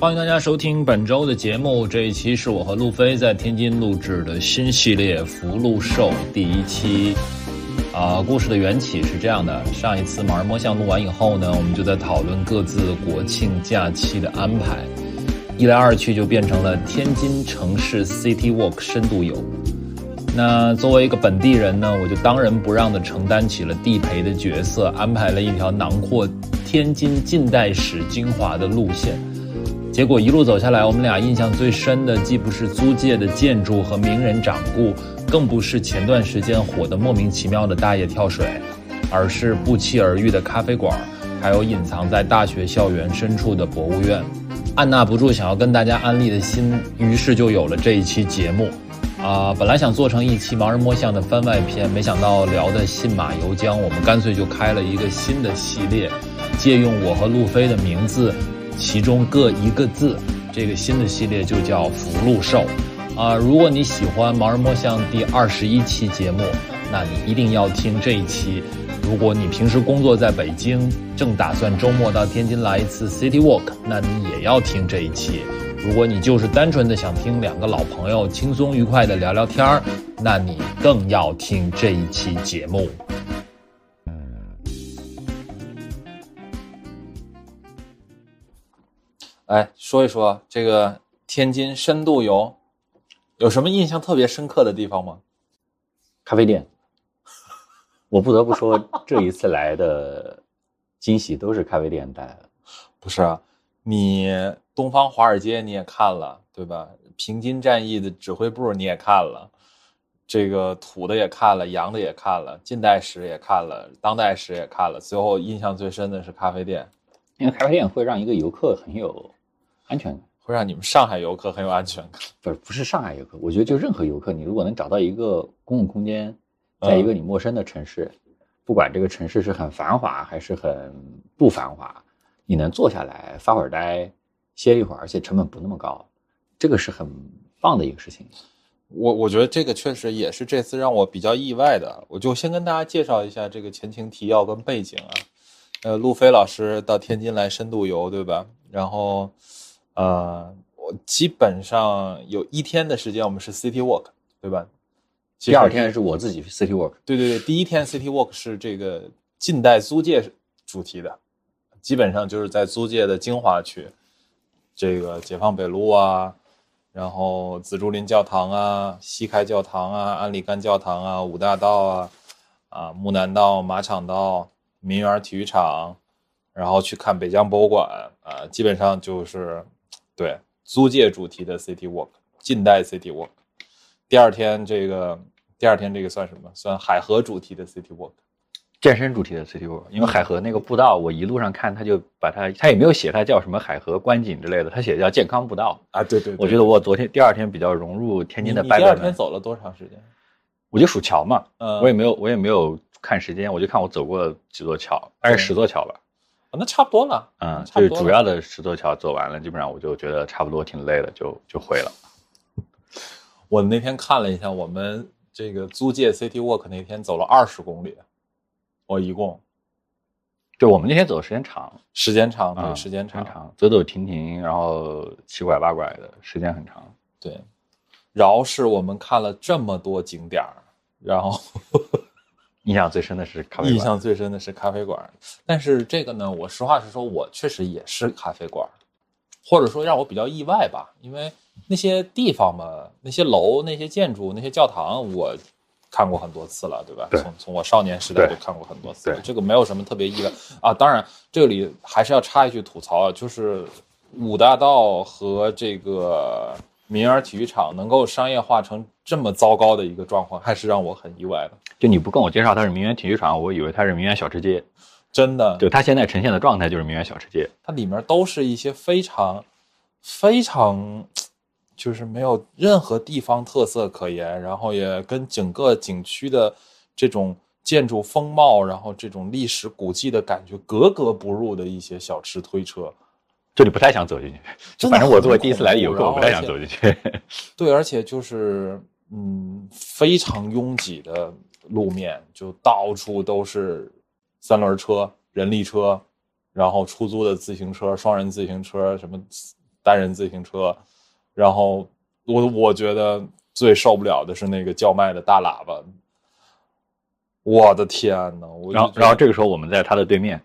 欢迎大家收听本周的节目。这一期是我和路飞在天津录制的新系列《福禄寿》第一期。啊，故事的缘起是这样的：上一次盲人摸象录完以后呢，我们就在讨论各自国庆假期的安排。一来二去就变成了天津城市 City Walk 深度游。那作为一个本地人呢，我就当仁不让地承担起了地陪的角色，安排了一条囊括天津近代史精华的路线。结果一路走下来，我们俩印象最深的，既不是租界的建筑和名人掌故，更不是前段时间火得莫名其妙的大爷跳水，而是不期而遇的咖啡馆，还有隐藏在大学校园深处的博物院。按捺不住想要跟大家安利的心，于是就有了这一期节目。啊，本来想做成一期盲人摸象的番外篇，没想到聊得信马由缰，我们干脆就开了一个新的系列，借用我和路飞的名字。其中各一个字，这个新的系列就叫福禄寿，啊，如果你喜欢盲人摸象第二十一期节目，那你一定要听这一期。如果你平时工作在北京，正打算周末到天津来一次 City Walk，那你也要听这一期。如果你就是单纯的想听两个老朋友轻松愉快的聊聊天儿，那你更要听这一期节目。哎，说一说这个天津深度游，有什么印象特别深刻的地方吗？咖啡店，我不得不说，这一次来的惊喜都是咖啡店带来的。不是啊，你东方华尔街你也看了对吧？平津战役的指挥部你也看了，这个土的也看了，洋的也看了，近代史也看了，当代史也看了，最后印象最深的是咖啡店，因为咖啡店会让一个游客很有。安全感会让你们上海游客很有安全感。不是不是上海游客，我觉得就任何游客，你如果能找到一个公共空间，在一个你陌生的城市，不管这个城市是很繁华还是很不繁华，你能坐下来发会儿呆，歇一会儿，而且成本不那么高，这个是很棒的一个事情。我我觉得这个确实也是这次让我比较意外的。我就先跟大家介绍一下这个前情提要跟背景啊。呃，路飞老师到天津来深度游，对吧？然后。呃，我基本上有一天的时间，我们是 City Walk，对吧？第二天是我自己 City Walk。对对对，第一天 City Walk 是这个近代租界主题的，基本上就是在租界的精华区，这个解放北路啊，然后紫竹林教堂啊，西开教堂啊，安里干教堂啊，五大道啊，啊，木南道、马场道、民园体育场，然后去看北疆博物馆啊，基本上就是。对，租界主题的 City Walk，近代 City Walk。第二天这个，第二天这个算什么？算海河主题的 City Walk，健身主题的 City Walk。因为海河那个步道，我一路上看，他就把它，他也没有写它叫什么海河观景之类的，他写叫健康步道啊。对对，我觉得我昨天第二天比较融入天津的。你第二天走了多长时间？我就数桥嘛，嗯，我也没有，我也没有看时间，我就看我走过几座桥，大概十座桥吧。那差不多了，嗯，就是主要的十座桥走完了，基本上我就觉得差不多挺累的，就就回了。我那天看了一下，我们这个租界 City Walk 那天走了二十公里，我一共，就，我们那天走的时间长，时间长，对，时间长，走走停停，然后七拐八拐的时间很长。对，饶是我们看了这么多景点儿，然后。印象最深的是咖啡馆。印象最深的是咖啡馆，但是这个呢，我实话实说，我确实也是咖啡馆，或者说让我比较意外吧，因为那些地方嘛，那些楼、那些建筑、那些教堂，我看过很多次了，对吧？从从我少年时代就看过很多次，这个没有什么特别意外啊。当然，这里还是要插一句吐槽啊，就是五大道和这个。民园体育场能够商业化成这么糟糕的一个状况，还是让我很意外的。就你不跟我介绍它是民园体育场，我以为它是民园小吃街。真的，就它现在呈现的状态就是民园小吃街。它里面都是一些非常、非常，就是没有任何地方特色可言，然后也跟整个景区的这种建筑风貌，然后这种历史古迹的感觉格格不入的一些小吃推车。这里不太想走进去，反正我作为第一次来的游客，我不太想走进去。对，而且就是嗯，非常拥挤的路面，就到处都是三轮车、人力车，然后出租的自行车、双人自行车，什么单人自行车，然后我我觉得最受不了的是那个叫卖的大喇叭，我的天呐！我然后然后这个时候我们在他的对面，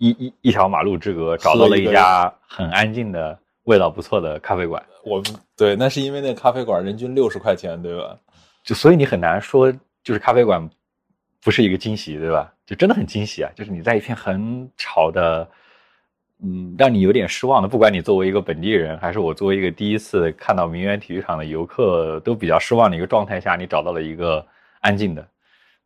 一一一条马路之隔找到了一家很安静的、味道不错的咖啡馆。我们对，那是因为那咖啡馆人均六十块钱，对吧？就所以你很难说，就是咖啡馆不是一个惊喜，对吧？就真的很惊喜啊！就是你在一片很吵的。嗯，让你有点失望的，不管你作为一个本地人，还是我作为一个第一次看到名媛体育场的游客，都比较失望的一个状态下，你找到了一个安静的，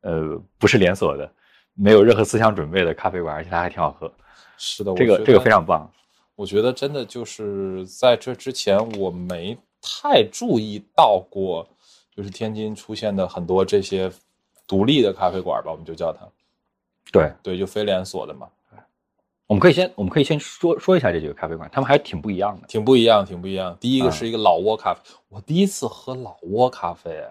呃，不是连锁的，没有任何思想准备的咖啡馆，而且它还挺好喝。是的，这个这个非常棒。我觉得真的就是在这之前，我没太注意到过，就是天津出现的很多这些独立的咖啡馆吧，我们就叫它。对对，就非连锁的嘛。我们可以先，我们可以先说说一下这几个咖啡馆，他们还挺不一样的，挺不一样，挺不一样。第一个是一个老挝咖啡，我第一次喝老挝咖啡。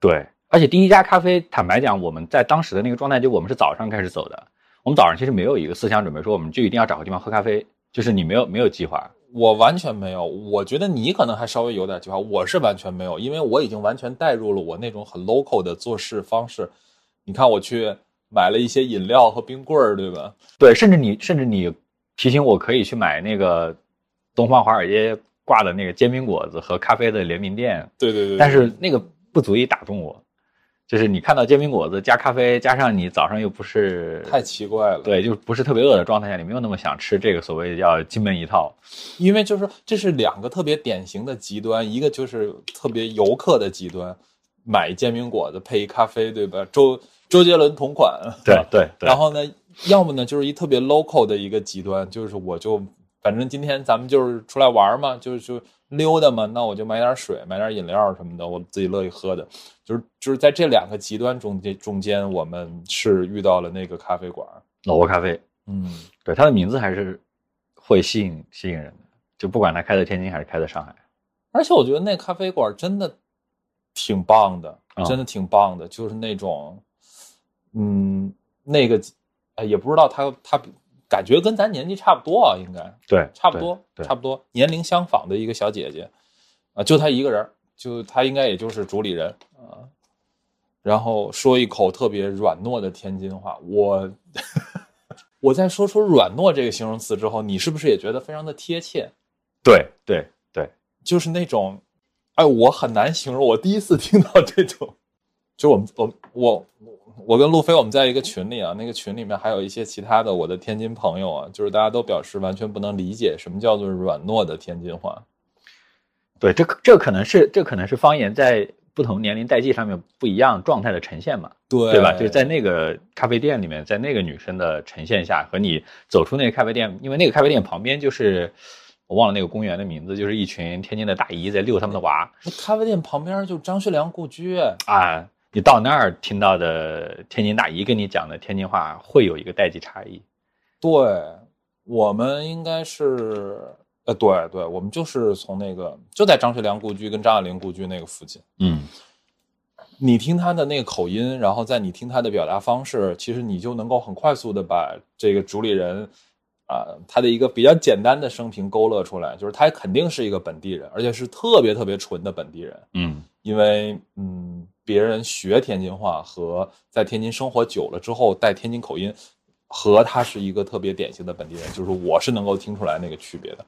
对，而且第一家咖啡，坦白讲，我们在当时的那个状态，就我们是早上开始走的。我们早上其实没有一个思想准备，说我们就一定要找个地方喝咖啡，就是你没有没有计划。我完全没有，我觉得你可能还稍微有点计划，我是完全没有，因为我已经完全带入了我那种很 local 的做事方式。你看我去。买了一些饮料和冰棍儿，对吧？对，甚至你甚至你提醒我可以去买那个东方华尔街挂的那个煎饼果子和咖啡的联名店。对对对。但是那个不足以打动我，就是你看到煎饼果子加咖啡，加上你早上又不是太奇怪了。对，就不是特别饿的状态下，你没有那么想吃这个所谓叫金门一套。因为就是这是两个特别典型的极端，一个就是特别游客的极端，买煎饼果子配一咖啡，对吧？周。周杰伦同款，对对对。然后呢，要么呢就是一特别 local 的一个极端，就是我就反正今天咱们就是出来玩嘛，就是就溜达嘛，那我就买点水，买点饮料什么的，我自己乐意喝的。就是就是在这两个极端中间中间，我们是遇到了那个咖啡馆，老挝咖啡。嗯，对，它的名字还是会吸引吸引人的，就不管它开在天津还是开在上海。而且我觉得那咖啡馆真的挺棒的，真的挺棒的，就是那种。嗯，那个，呃，也不知道他他感觉跟咱年纪差不多啊，应该对，差不多，差不多年龄相仿的一个小姐姐，啊，就她一个人，就他应该也就是主理人啊，然后说一口特别软糯的天津话，我 我在说出软糯这个形容词之后，你是不是也觉得非常的贴切？对对对，就是那种，哎，我很难形容，我第一次听到这种，就我们我我。我跟路飞，我们在一个群里啊，那个群里面还有一些其他的我的天津朋友啊，就是大家都表示完全不能理解什么叫做软糯的天津话。对，这这可能是这可能是方言在不同年龄代际上面不一样状态的呈现嘛？对，对吧？就是在那个咖啡店里面，在那个女生的呈现下，和你走出那个咖啡店，因为那个咖啡店旁边就是我忘了那个公园的名字，就是一群天津的大姨在遛他们的娃。那咖啡店旁边就张学良故居啊。你到那儿听到的天津大姨跟你讲的天津话会有一个代际差异。对，我们应该是，呃，对对，我们就是从那个就在张学良故居跟张爱玲故居那个附近。嗯，你听他的那个口音，然后在你听他的表达方式，其实你就能够很快速的把这个主理人啊他的一个比较简单的生平勾勒出来，就是他肯定是一个本地人，而且是特别特别纯的本地人。嗯，因为嗯。别人学天津话和在天津生活久了之后带天津口音，和他是一个特别典型的本地人，就是我是能够听出来那个区别的，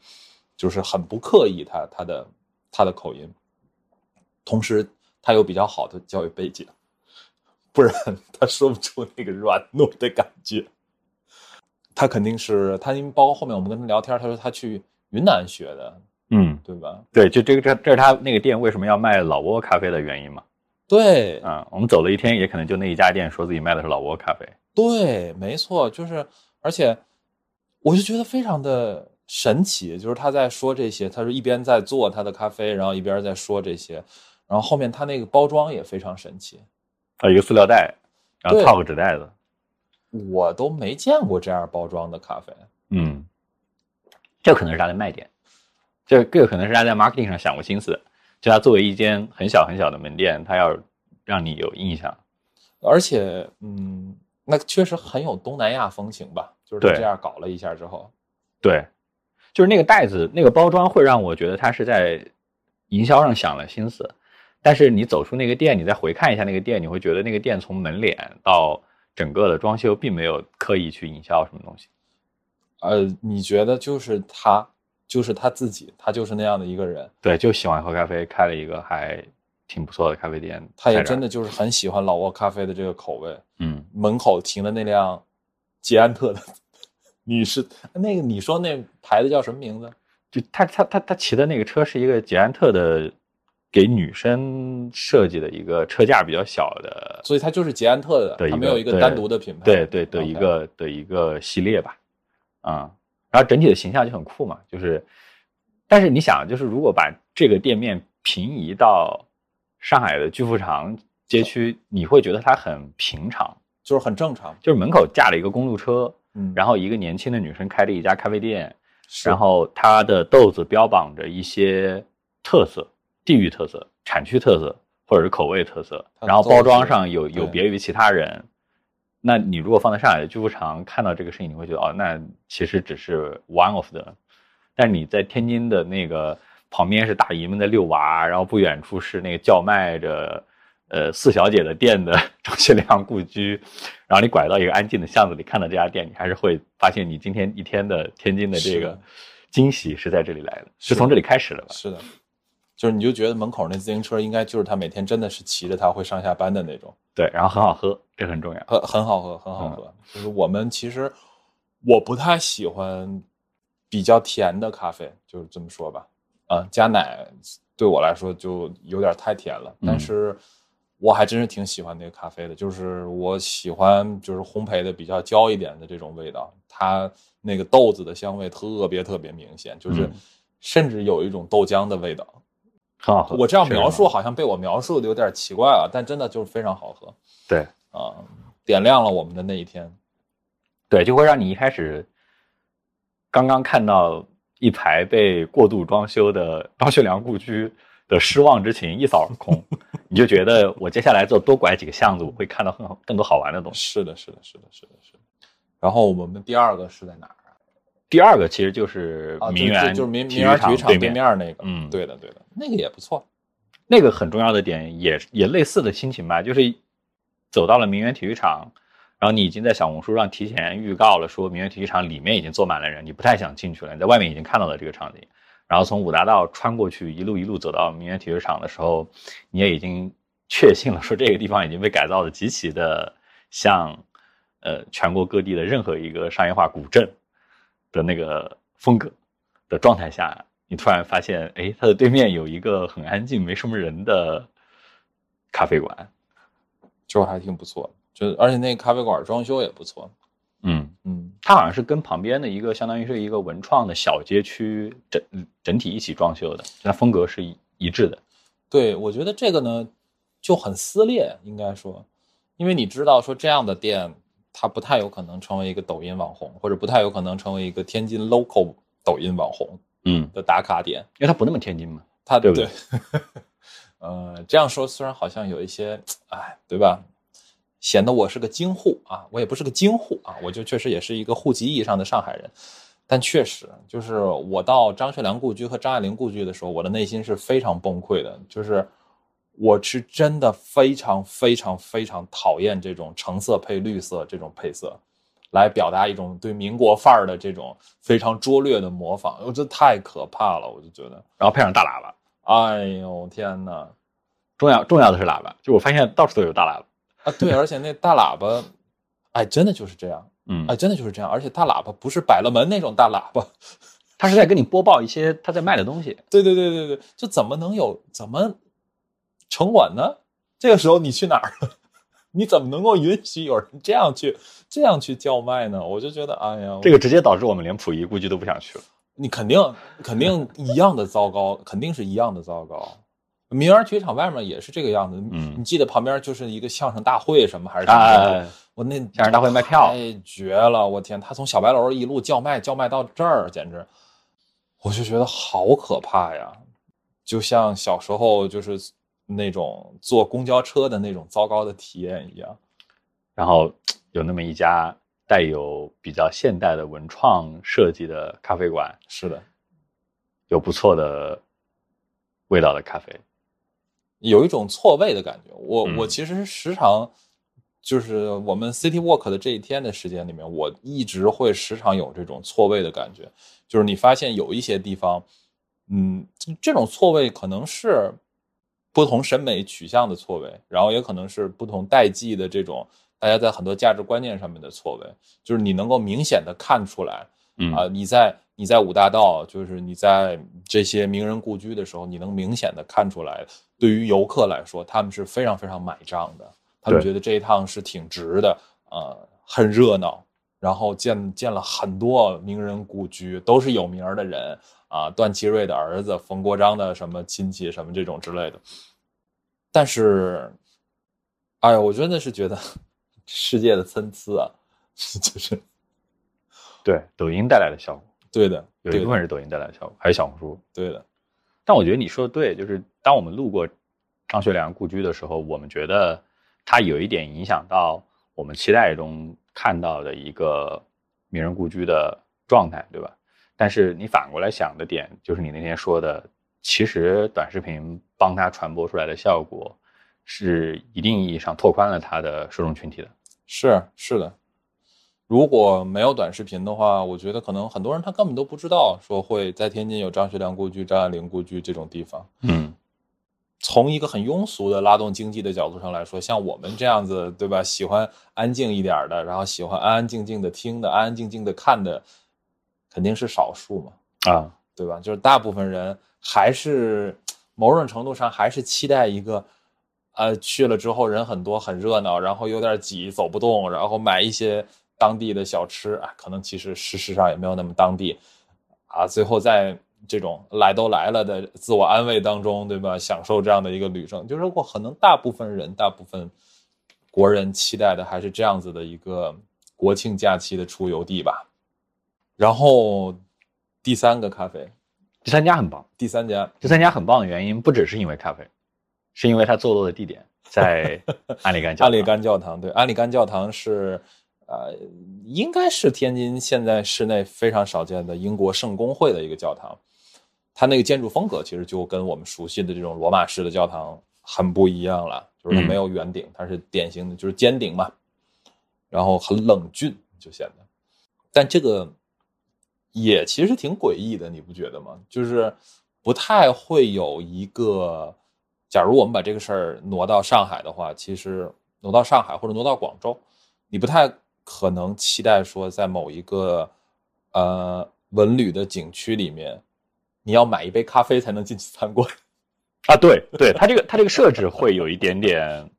就是很不刻意他他的他的口音，同时他有比较好的教育背景，不然他说不出那个软糯的感觉。他肯定是他，因为包括后面我们跟他聊天，他说他去云南学的，嗯，对吧？对，就这个这这是他那个店为什么要卖老挝咖啡的原因嘛。对，啊，我们走了一天，也可能就那一家店说自己卖的是老挝咖啡。对，没错，就是，而且我就觉得非常的神奇，就是他在说这些，他是一边在做他的咖啡，然后一边在说这些，然后后面他那个包装也非常神奇，啊，一个塑料袋，然后套个纸袋子，我都没见过这样包装的咖啡。嗯，这可能是他的卖点，这这个可能是他在 marketing 上想过心思。就他作为一间很小很小的门店，他要让你有印象，而且，嗯，那确实很有东南亚风情吧？就是这样搞了一下之后，对，就是那个袋子那个包装会让我觉得它是在营销上想了心思，但是你走出那个店，你再回看一下那个店，你会觉得那个店从门脸到整个的装修，并没有刻意去营销什么东西。呃，你觉得就是他，就是他自己，他就是那样的一个人，对，就喜欢喝咖啡，开了一个还挺不错的咖啡店。他也真的就是很喜欢老挝咖啡的这个口味。嗯，门口停的那辆捷安特的女士，那个你说那牌子叫什么名字？就他他他他骑的那个车是一个捷安特的，给女生设计的一个车架比较小的，所以它就是捷安特的，它没有一个单独的品牌。对对的一个的一个系列吧，啊、然后整体的形象就很酷嘛，就是，但是你想，就是如果把这个店面平移到上海的巨富长街区，你会觉得它很平常，就是很正常。就是门口架了一个公路车，嗯，然后一个年轻的女生开了一家咖啡店，是然后她的豆子标榜着一些特色、地域特色、产区特色或者是口味特色，然后包装上有有别于其他人。那你如果放在上海的巨富长看到这个事情，你会觉得哦，那其实只是 one of the。但你在天津的那个旁边是大姨们在遛娃，然后不远处是那个叫卖着呃四小姐的店的张学良故居，然后你拐到一个安静的巷子里看到这家店，你还是会发现你今天一天的天津的这个惊喜是在这里来的，是是从这里开始的吧？是的，就是你就觉得门口那自行车应该就是他每天真的是骑着它会上下班的那种，对，然后很好喝，这很重要。很很好喝，很好喝。就是我们其实我不太喜欢比较甜的咖啡，就是这么说吧。啊，加奶对我来说就有点太甜了，但嗯是我还真是挺喜欢那个咖啡的，就是我喜欢就是烘焙的比较焦一点的这种味道，它那个豆子的香味特别特别明显，就是嗯甚至有一种豆浆的味道。很好喝。我这样描述好像被我描述的有点奇怪了，但真的就是非常好喝对啊，点亮了我们的那一天。对，就会让你一开始刚刚看到一排被过度装修的张学良故居的失望之情一扫而空，你就觉得我接下来就多拐几个巷子，我会看到更好更多好玩的东西。是的，是的，是的，是的，是的。然后我们第二个是在哪儿啊？第二个其实就是啊，名园，就就是名名园体育场对对面那个。嗯对的，对的，那个也不错。那个很重要的点也也类似的心情吧，就是走到了名园体育场，然后你已经在小红书上提前预告了，说名园体育场里面已经坐满了人，你不太想进去了，你在外面已经看到了这个场景，然后从五大道穿过去，一路一路走到名园体育场的时候，你也已经确信了，说这个地方已经被改造的极其的像，呃，全国各地的任何一个商业化古镇的那个风格的状态下，你突然发现，哎，它的对面有一个很安静、没什么人的咖啡馆。就还挺不错，就而且那个咖啡馆装修也不错。嗯，嗯，它好像是跟旁边的一个相当于是一个文创的小街区整整体一起装修的，那风格是一一致的。对，我觉得这个呢就很撕裂，应该说，因为你知道说这样的店，它不太有可能成为一个抖音网红，或者不太有可能成为一个天津 local 抖音网红嗯，的打卡点。因为它不那么天津嘛。它对不对 呃，这样说虽然好像有一些，哎，对吧？显得我是个京沪啊，我也不是个京沪啊，我就确实也是一个户籍意义上的上海人。但确实，就是我到张学良故居和张爱玲故居的时候，我的内心是非常崩溃的。就是我是真的非常非常非常讨厌这种橙色配绿色这种配色，来表达一种对民国范儿的这种非常拙劣的模仿。我觉得太可怕了，我就觉得，然后配上大喇叭，哎呦天哪！重要重要的是喇叭，就我发现到处都有大喇叭。啊，对，而且那大喇叭，哎，真的就是这样，嗯哎，，真的就是这样，而且大喇叭不是百乐门那种大喇叭，他是在跟你播报一些他在卖的东西。对对对对对，就怎么能有怎么城管呢？这个时候你去哪儿了？你怎么能够允许有人这样去这样去叫卖呢？我就觉得，哎呀，这个直接导致我们连溥仪估计都不想去了。你肯定肯定一样的糟糕，肯定是一样的糟糕。民园体育场外面也是这个样子，嗯你记得旁边就是一个相声大会什么还是什么我那相声大会卖票太绝了！我天，他从小白楼一路叫卖叫卖到这儿，简直，我就觉得好可怕呀！就像小时候就是那种坐公交车的那种糟糕的体验一样。然后有那么一家带有比较现代的文创设计的咖啡馆，是的，有不错的味道的咖啡。有一种错位的感觉。我、嗯。我其实时常就是我们 City Walk 的这一天的时间里面，我一直会时常有这种错位的感觉，就是你发现有一些地方，嗯，这这种错位可能是不同审美取向的错位，然后也可能是不同代际的这种大家在很多价值观念上面的错位，就是你能够明显的看出来，嗯。啊，你在你在五大道，就是你在这些名人故居的时候，你能明显的看出来，对于游客来说，他们是非常非常买账的，他们觉得这一趟是挺值的，呃，很热闹，然后见见了很多名人故居，都是有名儿的人啊，段祺瑞的儿子，冯国璋的什么亲戚什么这种之类的，但是，哎呀，我真的是觉得世界的参差啊，就是对，抖音带来的效果，对的，有，一部分是抖音带来的效果，还有小红书。对的。但我觉得你说的对，就是当我们路过张学良故居的时候，我们觉得它有一点影响到我们期待中看到的一个名人故居的状态，对吧？但是你反过来想的点，就是你那天说的，其实短视频帮他传播出来的效果，是一定意义上拓宽了他的受众群体的。是是的，如果没有短视频的话，我觉得可能很多人他根本都不知道说会在天津有张学良故居、张爱玲故居这种地方。嗯，从一个很庸俗的拉动经济的角度上来说，像我们这样子，对吧？喜欢安静一点的，然后喜欢安安静静的听的、安安静静的看的，肯定是少数嘛。啊，对吧？就是大部分人还是某种程度上还是期待一个，呃，去了之后人很多很热闹，然后有点挤走不动，然后买一些当地的小吃，啊，可能其实事实上也没有那么当地，啊，最后在这种来都来了的自我安慰当中，对吧？享受这样的一个旅程，就是我可能大部分人，大部分国人期待的还是这样子的一个国庆假期的出游地吧。然后第三个咖啡，第三家很棒。第三家第三家很棒的原因不只是因为咖啡，是因为它坐落的地点在 安里干教堂。安里干教堂，对，安里干教堂是，呃，应该是天津现在市内非常少见的英国圣公会的一个教堂。它那个建筑风格其实就跟我们熟悉的这种罗马式的教堂很不一样了，就是它嗯没有圆顶，它是典型的就是尖顶嘛，然后很冷峻，就显得。但这个也其实挺诡异的，你不觉得吗？就是不太会有一个，假如我们把这个事儿挪到上海的话，其实挪到上海或者挪到广州，你不太可能期待说在某一个呃文旅的景区里面，你要买一杯咖啡才能进去参观。啊，对对，它这个它这个设置会有一点点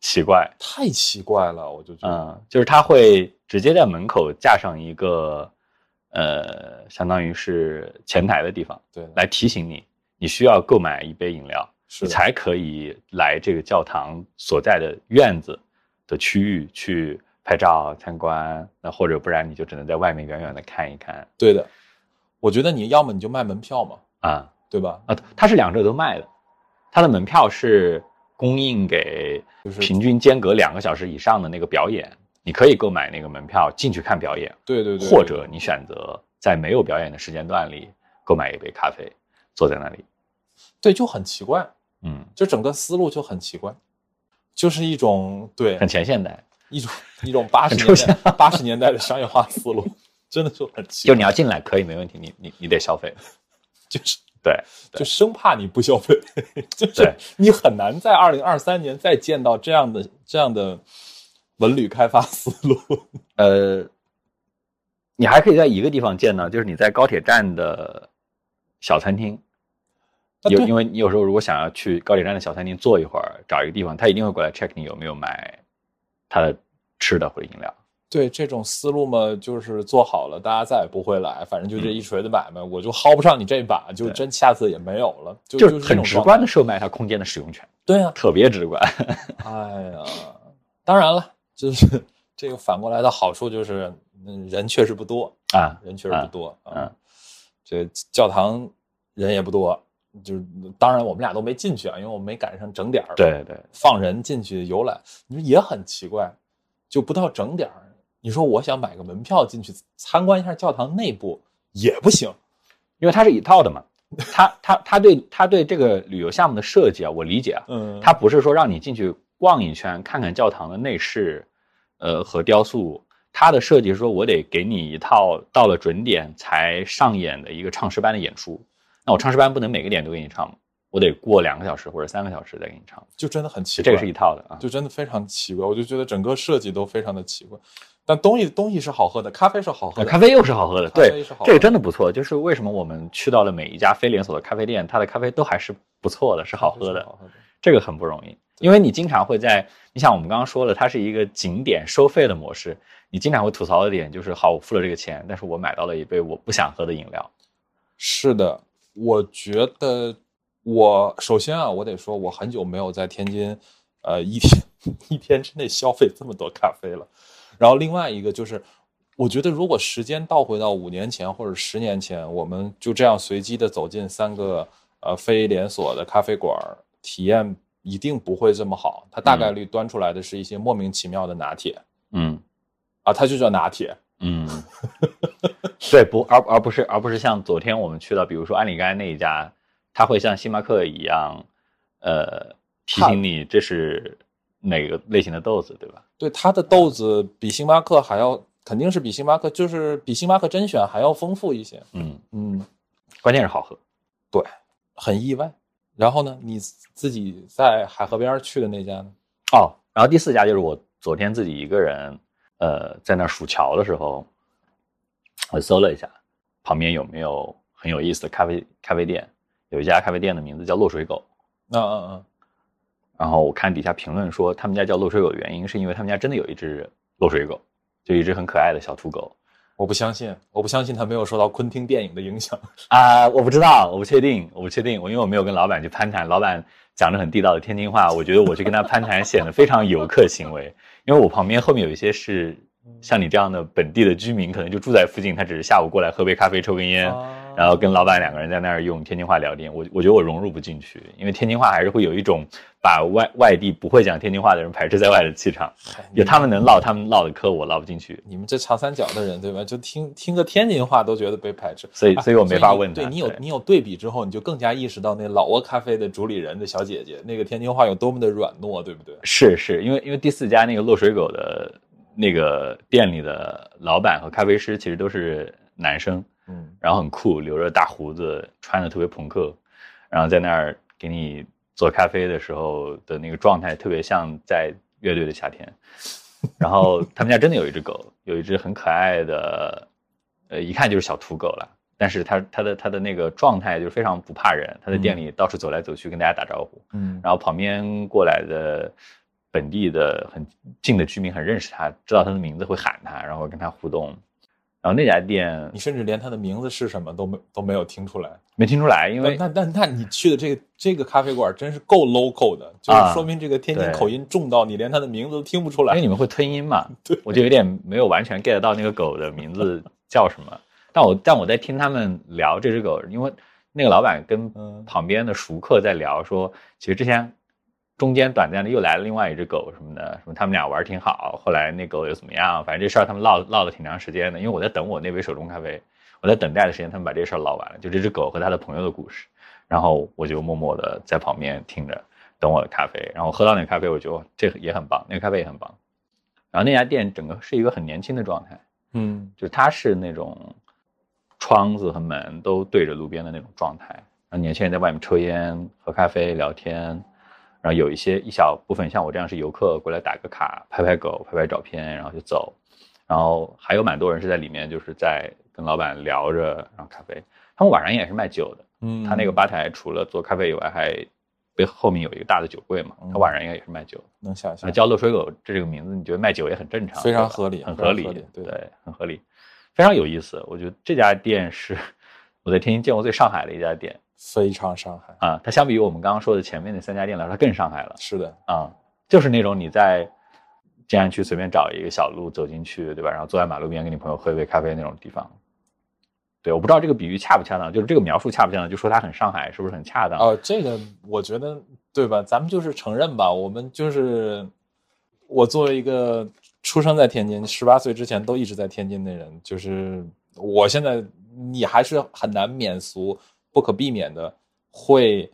奇怪，太奇怪了，我就觉得，嗯，就是它会直接在门口架上一个呃，相当于是前台的地方，对，来提醒你你需要购买一杯饮料，是你才可以来这个教堂所在的院子的区域去拍照参观，那或者不然你就只能在外面远远的看一看对的。我觉得你要么你就卖门票嘛，啊对吧？啊，它是两者都卖的，它的门票是供应给就是平均间隔两个小时以上的那个表演，你可以购买那个门票进去看表演，对对对，或者你选择在没有表演的时间段里购买一杯咖啡，坐在那里，对就很奇怪，嗯，就整个思路就很奇怪，就是一种对很前现代。一种 一种八十年代八十年代的商业化思路，真的就很奇就，你要进来可以没问题，你你你得消费，就是对就生怕你不消费，就是。对你很难在二零二三年再见到这样的这样的文旅开发思路。呃，你还可以在一个地方见到，就是你在高铁站的小餐厅，有因为你有时候如果想要去高铁站的小餐厅坐一会儿，找一个地方，他一定会过来 check 你有没有买他的吃的或者饮料。对这种思路嘛，就是做好了，大家再也不会来，反正就这嗯一锤子买卖，我就薅不上你这把，就真下次也没有了，就就是很直观的售卖它空间的使用权，对啊，特别直观。哎呀，当然了，就是 这个反过来的好处就是，嗯，人确实不多，啊，人确实不多啊。嗯这教堂人也不多，就是当然我们俩都没进去啊，因为我们没赶上整点儿。，对对，放人进去游览，你说也很奇怪，就不到整点儿，你说我想买个门票进去参观一下教堂内部也不行，因为它是一套的嘛。他他他对他对这个旅游项目的设计啊，我理解啊，嗯，他不是说让你进去逛一圈，看看教堂的内饰，呃和雕塑。他的设计是说我得给你一套到了准点才上演的一个唱诗班的演出。那我唱诗班不能每个点都给你唱，我得过两个小时或者三个小时再给你唱，就真的很奇怪。这个是一套的啊，就真的非常奇怪。我就觉得整个设计都非常的奇怪。但东西东西是好喝的，咖啡是好喝的，咖啡又是好喝的，对，这个真的不错。就是为什么我们去到了每一家非连锁的咖啡店，它的咖啡都还是不错的，是好喝的。这个很不容易，因为你经常会在，你想我们刚刚说了，它是一个景点收费的模式，你经常会吐槽的点就是，好，我付了这个钱，但是我买到了一杯我不想喝的饮料。是的，我觉得我首先啊，我得说，我很久没有在天津，呃，一天 一天之内消费这么多咖啡了。然后另外一个就是，我觉得如果时间倒回到五年前或者十年前，我们就这样随机的走进三个呃非连锁的咖啡馆，体验一定不会这么好。它大概率端出来的是一些莫名其妙的拿铁。嗯，啊，它就叫拿铁。嗯，对，不，而而不是而不是像昨天我们去到，比如说安里干那一家，他会像星巴克一样，呃，提醒你这是。哪个类型的豆子，对吧？对，它的豆子比星巴克还要，肯定是比星巴克，就是比星巴克甄选还要丰富一些。嗯嗯，关键是好喝，对，很意外。然后呢，你自己在海河边去的那家呢？哦，然后第四家就是我昨天自己一个人，呃，在那数桥的时候，我搜了一下，旁边有没有很有意思的咖啡咖啡店？有一家咖啡店的名字叫落水狗。嗯嗯嗯。然后我看底下评论说，他们家叫落水狗的原因是因为他们家真的有一只落水狗，就一只很可爱的小土狗。我不相信，我不相信他没有受到昆汀电影的影响 啊！我不知道，我不确定，我不确定。我因为我没有跟老板去攀谈，老板讲着很地道的天津话，我觉得我去跟他攀谈显得非常游客行为。因为我旁边后面有一些是像你这样的本地的居民，可能就住在附近，他只是下午过来喝杯咖啡、抽根烟。然后跟老板两个人在那儿用天津话聊天，我我觉得我融入不进去，因为天津话还是会有一种把外外地不会讲天津话的人排斥在外的气场。有他们能唠他们唠的嗑，我唠不进去。你们这长三角的人对吧？就听听个天津话都觉得被排斥，所以所以我没法问。对你有你有对比之后，你就更加意识到那老挝咖啡的主理人的小姐姐那个天津话有多么的软糯，对不对？是是，因为因为第四家那个落水狗的那个店里的老板和咖啡师其实都是男生。嗯，然后很酷，留着大胡子，穿的特别朋克，然后在那儿给你做咖啡的时候的那个状态，特别像在乐队的夏天。然后他们家真的有一只狗，有一只很可爱的，呃，一看就是小土狗了。但是它它的它的那个状态就是非常不怕人，它在店里到处走来走去，跟大家打招呼。嗯，然后旁边过来的本地的很近的居民很认识他，知道他的名字会喊他，然后跟他互动。然后那家店，你甚至连他的名字是什么都没都没有听出来，没听出来，因为那那那你去的这个这个咖啡馆真是够 local 的，就是说明这个天津口音重到你连他的名字都听不出来。因为你们会吞音嘛，对，我就有点没有完全 get 到那个狗的名字叫什么。但我但我在听他们聊这只狗，因为那个老板跟旁边的熟客在聊说，其实之前。中间短暂的又来了另外一只狗什么的，什么他们俩玩挺好，后来那狗又怎么样？反正这事儿他们唠唠了挺长时间的。因为我在等我那杯手冲咖啡，我在等待的时间，他们把这事儿唠完了，就这只狗和他的朋友的故事。然后我就默默的在旁边听着，等我的咖啡。然后喝到那咖啡，我觉得这也很棒，那个咖啡也很棒。然后那家店整个是一个很年轻的状态，嗯，就它是那种窗子和门都对着路边的那种状态，然后年轻人在外面抽烟、喝咖啡、聊天。然后有一些一小部分像我这样是游客过来打个卡、拍拍狗、拍拍照片，然后就走。然后还有蛮多人是在里面，就是在跟老板聊着，然后咖啡。他们晚上也是卖酒的，嗯，他那个吧台除了做咖啡以外，还背后面有一个大的酒柜嘛。他晚上应该也是卖酒。能想象。叫漏水狗这个名字，你觉得卖酒也很正常，非常合理，很合理，对，很合理，非常有意思。我觉得这家店是 我在天津见过最上海的一家店。非常上海啊！它相比于我们刚刚说的前面那三家店来说，它更上海了。是的啊，就是那种你在静安区随便找一个小路走进去，对吧？然后坐在马路边跟你朋友喝一杯咖啡那种地方。对，我不知道这个比喻恰不恰当，就是这个描述恰不恰当，就说它很上海，是不是很恰当？哦，这个我觉得对吧？咱们就是承认吧，我们就是我作为一个出生在天津，十八岁之前都一直在天津的人，就是我现在你还是很难免俗，不可避免的会，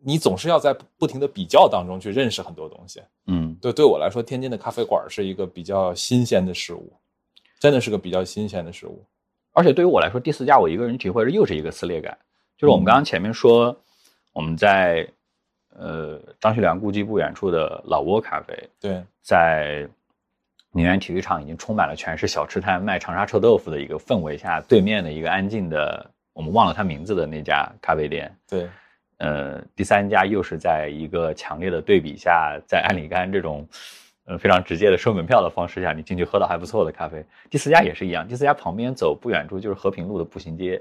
你总是要在不停的比较当中去认识很多东西。嗯对，对我来说，天津的咖啡馆是一个比较新鲜的事物，真的是个比较新鲜的事物。而且对于我来说，第四家我一个人体会是又是一个撕裂感，就是我们刚刚前面说，我们在呃张学良故居不远处的老挝咖啡，对，在宁园体育场已经充满了全是小吃摊卖长沙臭豆腐的一个氛围下，对面的一个安静的我们忘了他名字的那家咖啡店，对，呃，第三家又是在一个强烈的对比下，在安里干这种呃非常直接的收门票的方式下，你进去喝到还不错的咖啡。第四家也是一样，第四家旁边走不远处就是和平路的步行街，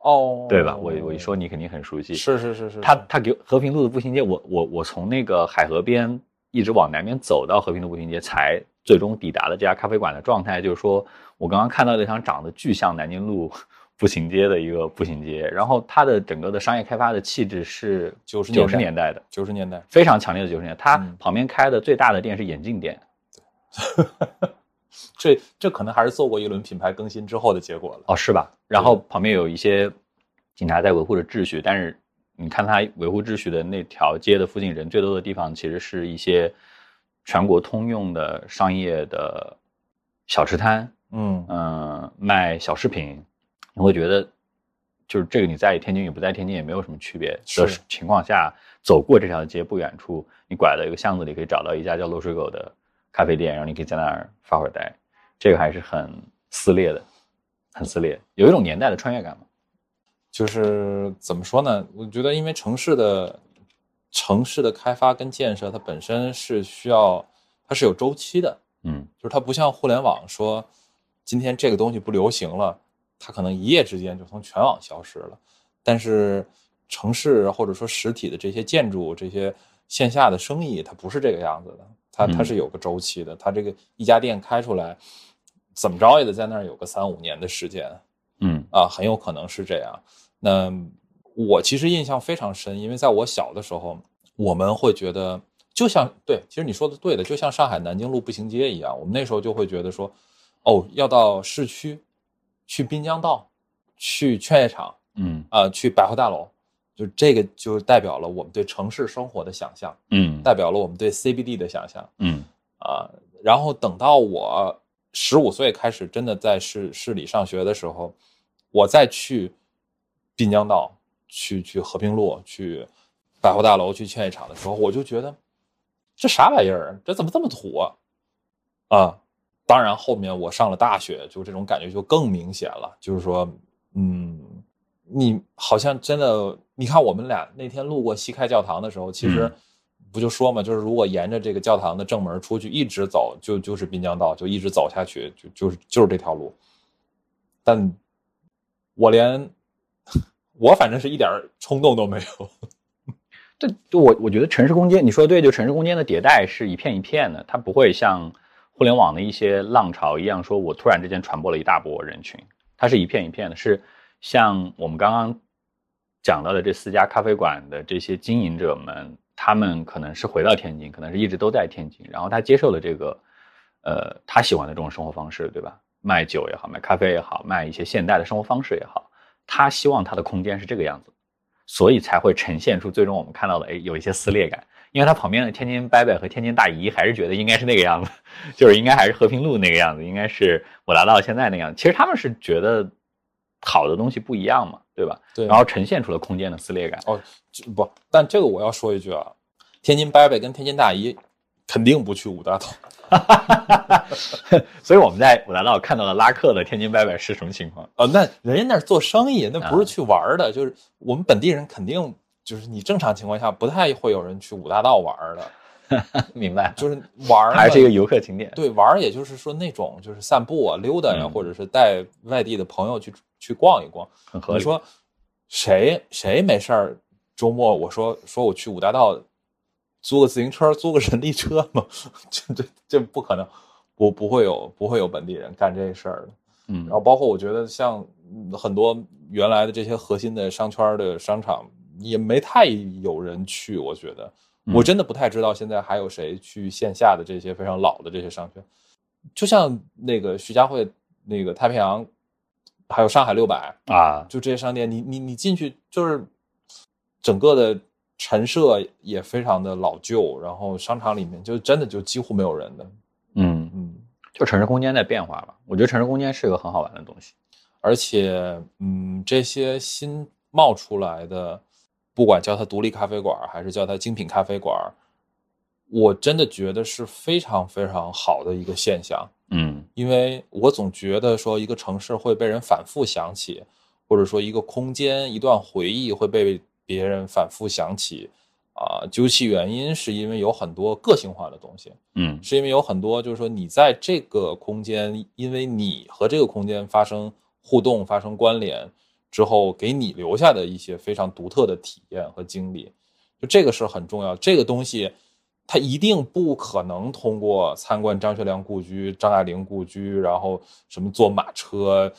哦，对吧？我我一说你肯定很熟悉。是是是是，他他给和平路的步行街，我我我从那个海河边一直往南边走到和平路步行街，才最终抵达了这家咖啡馆的状态，就是说我刚刚看到那条长得巨像南京路步行街的一个步行街，然后它的整个的商业开发的气质是90九十年代的，九十年代，非常强烈的九十年代。它嗯旁边开的最大的店是眼镜店，这这可能还是做过一轮品牌更新之后的结果了。哦，是吧？然后旁边有一些警察在维护着秩序，但是你看他维护秩序的那条街的附近人最多的地方，其实是一些全国通用的商业的小吃摊，嗯嗯、卖小饰品，你会觉得就是这个你在天津与不在天津也没有什么区别的是情况下，走过这条街不远处，你拐到一个巷子里可以找到一家叫落水狗的咖啡店，然后你可以在那儿发会儿呆，这个还是很撕裂的，很撕裂，有一种年代的穿越感嘛。就是怎么说呢？我觉得，因为城市的城市的开发跟建设，它本身是需要，它是有周期的。嗯就是它不像互联网说，今天这个东西不流行了，它可能一夜之间就从全网消失了。但是城市或者说实体的这些建筑、这些线下的生意，它不是这个样子的，它它嗯是有个周期的。它这个一家店开出来，怎么着也得在那儿有个三五年的时间。嗯啊，很有可能是这样。那我其实印象非常深，因为在我小的时候，我们会觉得，就像对，其实你说的对的，就像上海南京路步行街一样，我们那时候就会觉得说，哦，要到市区，去滨江道，去劝业场，嗯啊、去百货大楼，就这个就代表了我们对城市生活的想象，嗯代表了我们对 CBD 的想象。嗯啊，然后等到我十五岁开始真的在市市里上学的时候，我再去滨江道、去去和平路、去百货大楼、去劝业场的时候，我就觉得这啥玩意儿？这怎么这么土啊？啊！当然，后面我上了大学，就这种感觉就更明显了。就是说，嗯，你好像真的，你看我们俩那天路过西开教堂的时候，其实嗯不就说嘛，就是如果沿着这个教堂的正门出去，一直走，就就是滨江道，就一直走下去，就就是就是这条路。但我连我反正是一点冲动都没有。对，就我我觉得城市空间，你说的对，就城市空间的迭代是一片一片的，它不会像互联网的一些浪潮一样，说我突然之间传播了一大波人群，它是一片一片的，是像我们刚刚讲到的这四家咖啡馆的这些经营者们，他们可能是回到天津，可能是一直都在天津，然后他接受了这个，呃，他喜欢的这种生活方式，对吧？卖酒也好，卖咖啡也好，卖一些现代的生活方式也好，他希望他的空间是这个样子。所以才会呈现出最终我们看到的，哎，有一些撕裂感，因为他旁边的天津伯伯和天津大姨还是觉得应该是那个样子，就是应该还是和平路那个样子，应该是我达到现在那样子。其实他们是觉得好的东西不一样嘛，对吧？对然后呈现出了空间的撕裂感。哦，不，但这个我要说一句啊，天津伯伯跟天津大姨肯定不去五大道。所以我们在五大道看到了拉客的天津伯伯是什么情况？哦，那人家那儿做生意，那不是啊去玩儿的，就是我们本地人肯定就是你正常情况下不太会有人去五大道玩儿的，明白？就是玩还是一个游客景点。对玩，也就是说那种就是散步啊、溜达呀、嗯或者是带外地的朋友去去逛一逛。很合理。你说谁谁没事儿周末我说说我去五大道租个自行车、租个人力车嘛？这这这不可能，不不会有不会有本地人干这事儿的。嗯然后包括我觉得像嗯很多原来的这些核心的商圈的商场也没太有人去，我觉得嗯我真的不太知道现在还有谁去线下的这些非常老的这些商圈。就像那个徐家汇那个太平洋，还有上海六百啊，就这些商店，你你你进去就是整个的陈设也非常的老旧，然后商场里面就真的就几乎没有人的。嗯嗯，就城市空间在变化吧。我觉得城市空间是一个很好玩的东西。而且，嗯，这些新冒出来的，不管叫它独立咖啡馆，还是叫它精品咖啡馆，我真的觉得是非常非常好的一个现象。嗯因为我总觉得说一个城市会被人反复想起，或者说一个空间、一段回忆会被别人反复想起，啊，究其原因是因为有很多个性化的东西，嗯是因为有很多就是说你在这个空间，因为你和这个空间发生互动、发生关联之后，给你留下的一些非常独特的体验和经历，就这个是很重要。这个东西。它一定不可能通过参观张学良故居、张爱玲故居，然后什么坐马车，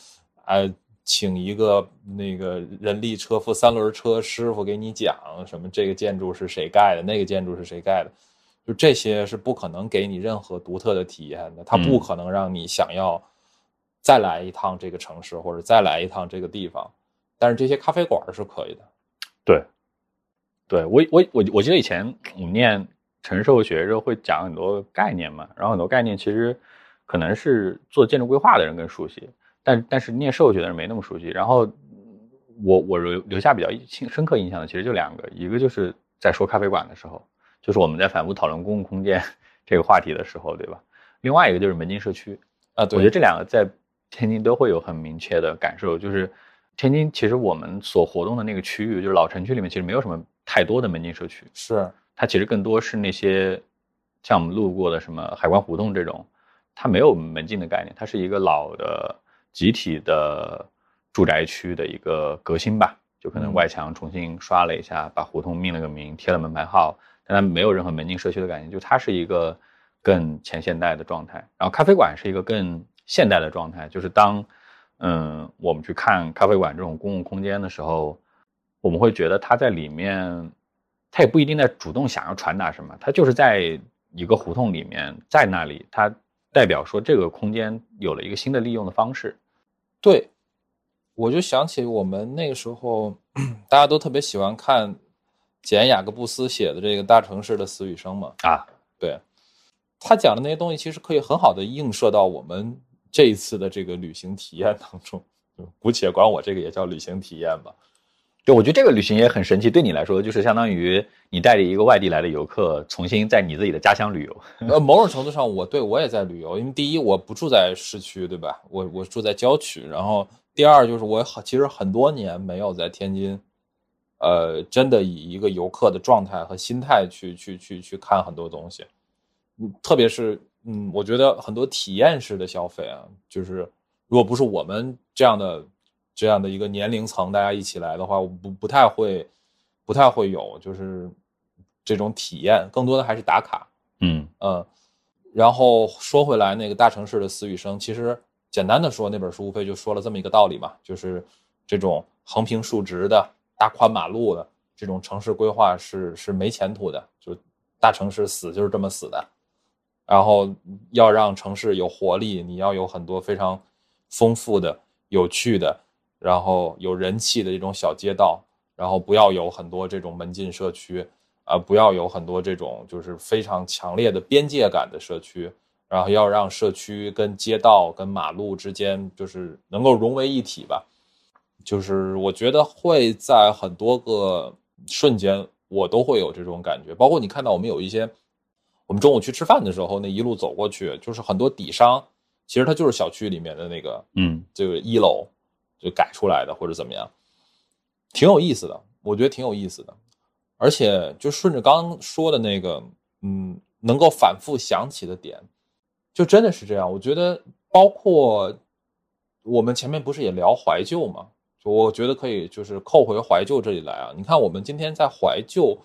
啊，请一个那个人力车夫、三轮车师傅给你讲什么这个建筑是谁盖的，那个建筑是谁盖的，就这些是不可能给你任何独特的体验的，它不可能让你想要再来一趟这个城市或者再来一趟这个地方，但是这些咖啡馆是可以的。对，对我我我我记得以前我们念。城市社会学时候会讲很多概念嘛，然后很多概念其实可能是做建筑规划的人更熟悉，但但是念社会学的人没那么熟悉。然后我我留留下比较深深刻印象的其实就两个，一个就是在说咖啡馆的时候，就是我们在反复讨论公共空间 这个话题的时候，对吧？另外一个就是门禁社区啊，对，我觉得这两个在天津都会有很明确的感受，就是天津其实我们所活动的那个区域，就是老城区里面其实没有什么太多的门禁社区，是。它其实更多是那些像我们路过的什么海关胡同这种，它没有门禁的概念，它是一个老的集体的住宅区的一个革新吧，就可能外墙重新刷了一下，把胡同命了个名，贴了门牌号，但它没有任何门禁社区的概念，就它是一个更前现代的状态。然后咖啡馆是一个更现代的状态，就是当嗯我们去看咖啡馆这种公共空间的时候，我们会觉得它在里面。他也不一定在主动想要传达什么，他就是在一个胡同里面，在那里，它代表说这个空间有了一个新的利用的方式。对，我就想起我们那个时候，大家都特别喜欢看简·雅各布斯写的这个《大城市的死与生》嘛。啊，对，他讲的那些东西，其实可以很好的映射到我们这一次的这个旅行体验当中。姑且管我这个也叫旅行体验吧。就我觉得这个旅行也很神奇，对你来说就是相当于你带着一个外地来的游客，重新在你自己的家乡旅游。呃，某种程度上，我对我也在旅游，因为第一我不住在市区，对吧？我我住在郊区。然后第二就是我其实很多年没有在天津，呃，真的以一个游客的状态和心态去去去去看很多东西。嗯，特别是嗯，我觉得很多体验式的消费啊，就是如果不是我们这样的。这样的一个年龄层，大家一起来的话，我不不太会，不太会有，就是这种体验，更多的还是打卡。嗯嗯，然后说回来，那个大城市的死与生，其实简单的说，那本书无非就说了这么一个道理嘛，就是这种横平竖直的大宽马路的这种城市规划是是没前途的，就大城市死就是这么死的。然后要让城市有活力，你要有很多非常丰富的、有趣的。然后有人气的这种小街道，然后不要有很多这种门禁社区，啊，不要有很多这种就是非常强烈的边界感的社区，然后要让社区跟街道跟马路之间就是能够融为一体吧。就是我觉得会在很多个瞬间，我都会有这种感觉。包括你看到我们有一些，我们中午去吃饭的时候，那一路走过去，就是很多底商，其实它就是小区里面的那个，嗯，这个一楼。就改出来的或者怎么样，挺有意思的，我觉得挺有意思的，而且就顺着刚刚说的那个，嗯，能够反复想起的点，就真的是这样。我觉得包括我们前面不是也聊怀旧吗？就我觉得可以就是扣回怀旧这里来啊。你看我们今天在怀旧，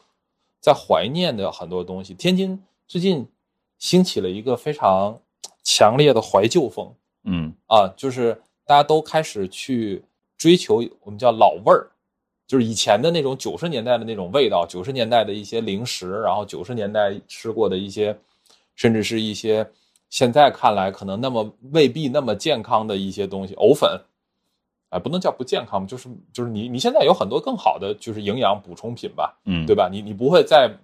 在怀念的很多东西。天津最近兴起了一个非常强烈的怀旧风，嗯啊，就是。大家都开始去追求我们叫老味儿，就是以前的那种九十年代的那种味道，九十年代的一些零食，然后九十年代吃过的一些，甚至是一些现在看来可能那么未必那么健康的一些东西，藕粉，哎，不能叫不健康，就是就是你你现在有很多更好的就是营养补充品吧，嗯，对吧？你你不会再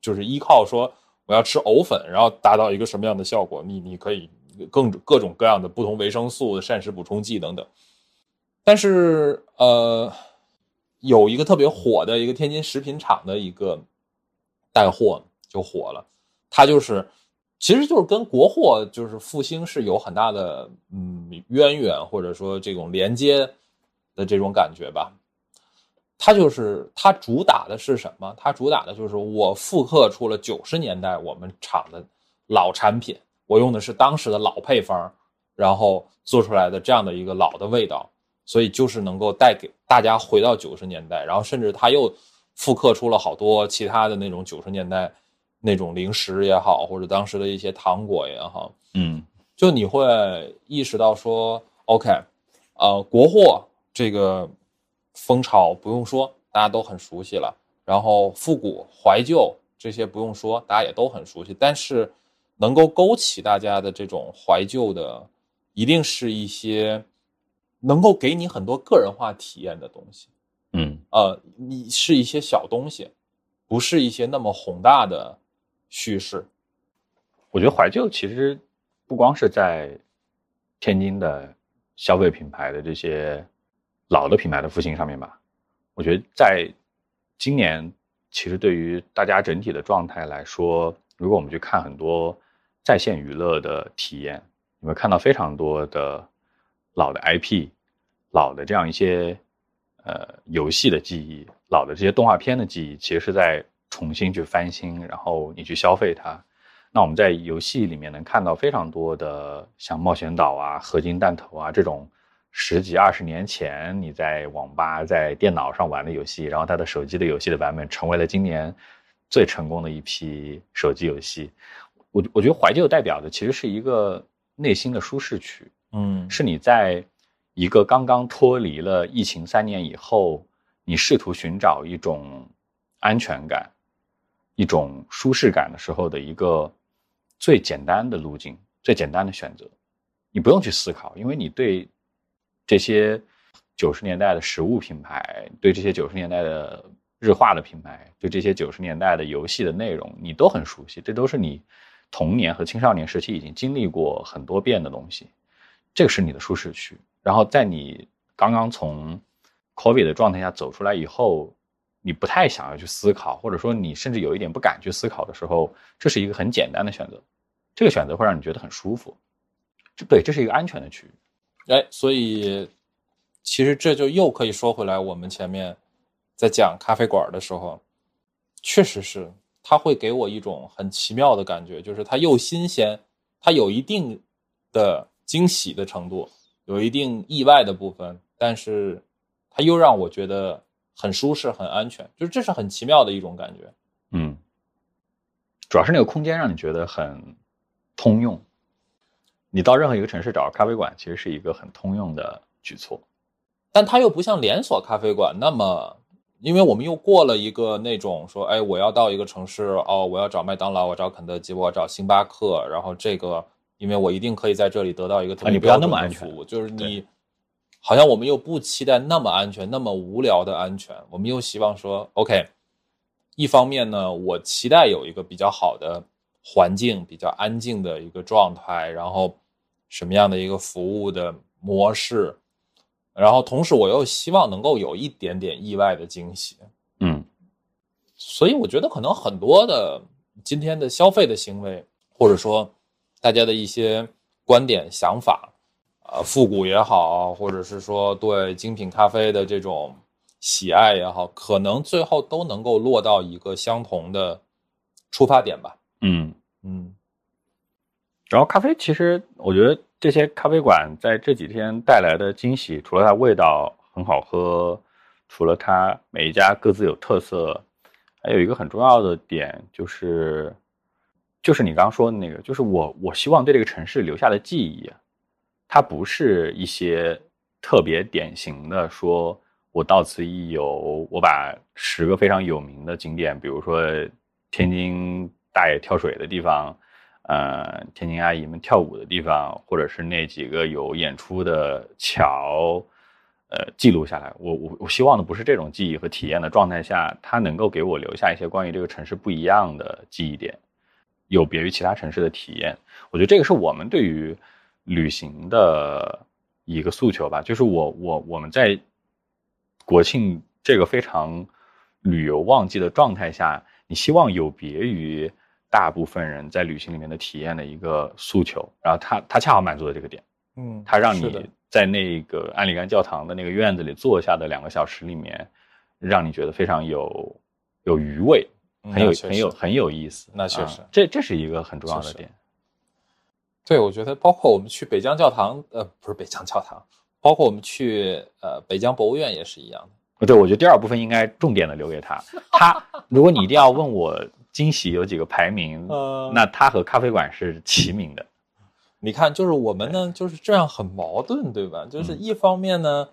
就是依靠说我要吃藕粉，然后达到一个什么样的效果？你你可以更各种各样的不同维生素、膳食补充剂等等。但是呃，有一个特别火的一个天津食品厂的一个带货就火了，它就是其实就是跟国货就是复兴是有很大的嗯渊源或者说这种连接的这种感觉吧。它就是它主打的是什么？它主打的就是我复刻出了九十年代我们厂的老产品，我用的是当时的老配方，然后做出来的这样的一个老的味道，所以就是能够带给大家回到九十年代，然后甚至它又复刻出了好多其他的那种九十年代那种零食也好，或者当时的一些糖果也好，嗯就你会意识到说，OK，呃，国货这个风潮不用说，大家都很熟悉了。然后复古、怀旧这些不用说，大家也都很熟悉。但是能够勾起大家的这种怀旧的，一定是一些能够给你很多个人化体验的东西。嗯呃，你是一些小东西，不是一些那么宏大的叙事。我觉得怀旧其实不光是在天津的消费品牌的这些老的品牌的复兴上面吧，我觉得在今年，其实对于大家整体的状态来说，如果我们去看很多在线娱乐的体验，你会看到非常多的老的 IP、老的这样一些呃游戏的记忆、老的这些动画片的记忆，其实是在重新去翻新，然后你去消费它。那我们在游戏里面能看到非常多的像冒险岛啊、合金弹头啊这种十几二十年前你在网吧、在电脑上玩的游戏，然后它的手机的游戏的版本成为了今年最成功的一批手机游戏。我我觉得怀旧代表的其实是一个内心的舒适区，嗯是你在一个刚刚脱离了疫情三年以后，你试图寻找一种安全感、一种舒适感的时候的一个最简单的路径、最简单的选择。你不用去思考，因为你对这些九十年代的食物品牌，对这些九十年代的日化的品牌，对这些九十年代的游戏的内容，你都很熟悉，这都是你童年和青少年时期已经经历过很多遍的东西。这个是你的舒适区。然后在你刚刚从 COVID 的状态下走出来以后，你不太想要去思考，或者说你甚至有一点不敢去思考的时候，这是一个很简单的选择。这个选择会让你觉得很舒服。这对，这是一个安全的区域。哎，所以其实这就又可以说回来，我们前面在讲咖啡馆的时候，确实是它会给我一种很奇妙的感觉，就是它又新鲜，它有一定的惊喜的程度，有一定意外的部分，但是它又让我觉得很舒适、很安全，就是这是很奇妙的一种感觉。嗯，主要是那个空间让你觉得很通用。你到任何一个城市找个咖啡馆，其实是一个很通用的举措。但它又不像连锁咖啡馆那么，因为我们又过了一个那种说，哎，我要到一个城市，哦，我要找麦当劳，我找肯德基，我要找星巴克，然后这个，因为我一定可以在这里得到一个特别啊你不要标准的那么安全服务，就是你，好像我们又不期待那么安全，那么无聊的安全，我们又希望说，OK，一方面呢，我期待有一个比较好的环境，比较安静的一个状态，然后什么样的一个服务的模式，然后同时我又希望能够有一点点意外的惊喜，嗯所以我觉得可能很多的今天的消费的行为，或者说大家的一些观点想法，呃，复古也好，或者是说对精品咖啡的这种喜爱也好，可能最后都能够落到一个相同的出发点吧。嗯。嗯然后咖啡其实，我觉得这些咖啡馆在这几天带来的惊喜，除了它味道很好喝，除了它每一家各自有特色，还有一个很重要的点就是，就是你刚刚说的那个，就是我我希望对这个城市留下的记忆，它不是一些特别典型的说，我到此一游，我把十个非常有名的景点，比如说天津大爷跳水的地方。呃天津阿姨们跳舞的地方，或者是那几个有演出的桥，呃记录下来。我我我希望的不是这种记忆和体验的状态下，它能够给我留下一些关于这个城市不一样的记忆点，有别于其他城市的体验。我觉得这个是我们对于旅行的一个诉求吧，就是我我我们在国庆这个非常旅游旺季的状态下，你希望有别于大部分人在旅行里面的体验的一个诉求，然后他他恰好满足了这个点，嗯，他让你在那个安里干教堂的那个院子里坐下的两个小时里面，让你觉得非常有有余味，嗯很有很有很有意思。啊那确实这这是一个很重要的点。对，我觉得包括我们去北疆教堂，呃，不是北疆教堂，包括我们去呃北疆博物院也是一样的。对，我觉得第二部分应该重点的留给他。他，如果你一定要问我惊喜有几个排名，呃那它和咖啡馆是齐名的。你看，就是我们呢，就是这样很矛盾，对吧？就是嗯一方面呢，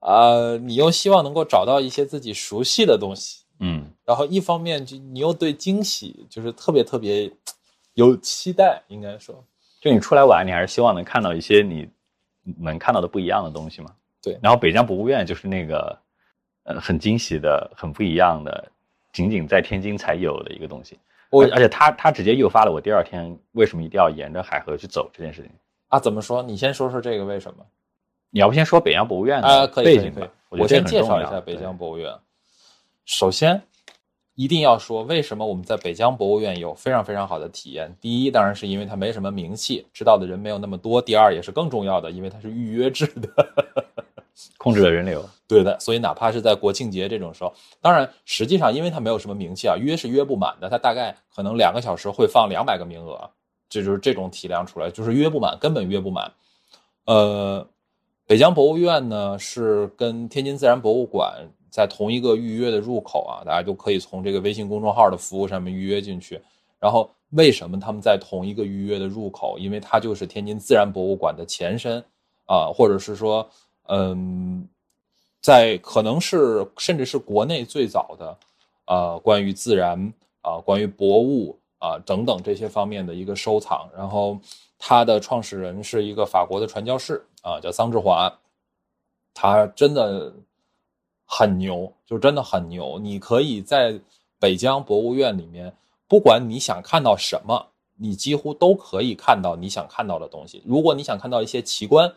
呃，你又希望能够找到一些自己熟悉的东西，嗯，然后一方面就你又对惊喜就是特别特别有期待，应该说，就你出来玩，你还是希望能看到一些你能看到的不一样的东西嘛。对然后北疆博物院就是那个，呃，很惊喜的、很不一样的，仅仅在天津才有的一个东西。我而而且他他直接诱发了我第二天为什么一定要沿着海河去走这件事情。啊，怎么说？你先说说这个为什么？你要不先说北疆博物院啊，的可以，可以可以背景吧？我我先介绍一下北疆博物院。首先，一定要说为什么我们在北疆博物院有非常非常好的体验。第一，当然是因为它没什么名气，知道的人没有那么多。第二，也是更重要的，因为它是预约制的。控制了人流。对的，所以哪怕是在国庆节这种时候，当然实际上因为它没有什么名气啊，约是约不满的，它大概可能两个小时会放两百个名额，这就是这种体量出来，就是约不满，根本约不满。呃，北疆博物院呢是跟天津自然博物馆在同一个预约的入口啊，大家就可以从这个微信公众号的服务上面预约进去。然后为什么他们在同一个预约的入口？因为它就是天津自然博物馆的前身啊，或者是说，嗯，在可能是甚至是国内最早的，呃，关于自然啊、关于博物啊、等等这些方面的一个收藏。然后它的创始人是一个法国的传教士啊，叫桑志华，他真的很牛，就真的很牛。你可以在北疆博物院里面，不管你想看到什么，你几乎都可以看到你想看到的东西。如果你想看到一些奇观，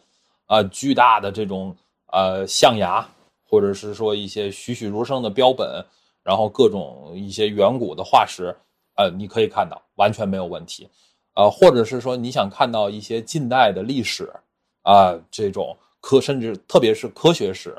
啊、巨大的这种呃象牙，或者是说一些栩栩如生的标本，然后各种一些远古的化石，呃，你可以看到，完全没有问题。呃，或者是说你想看到一些近代的历史啊、这种科，甚至特别是科学史，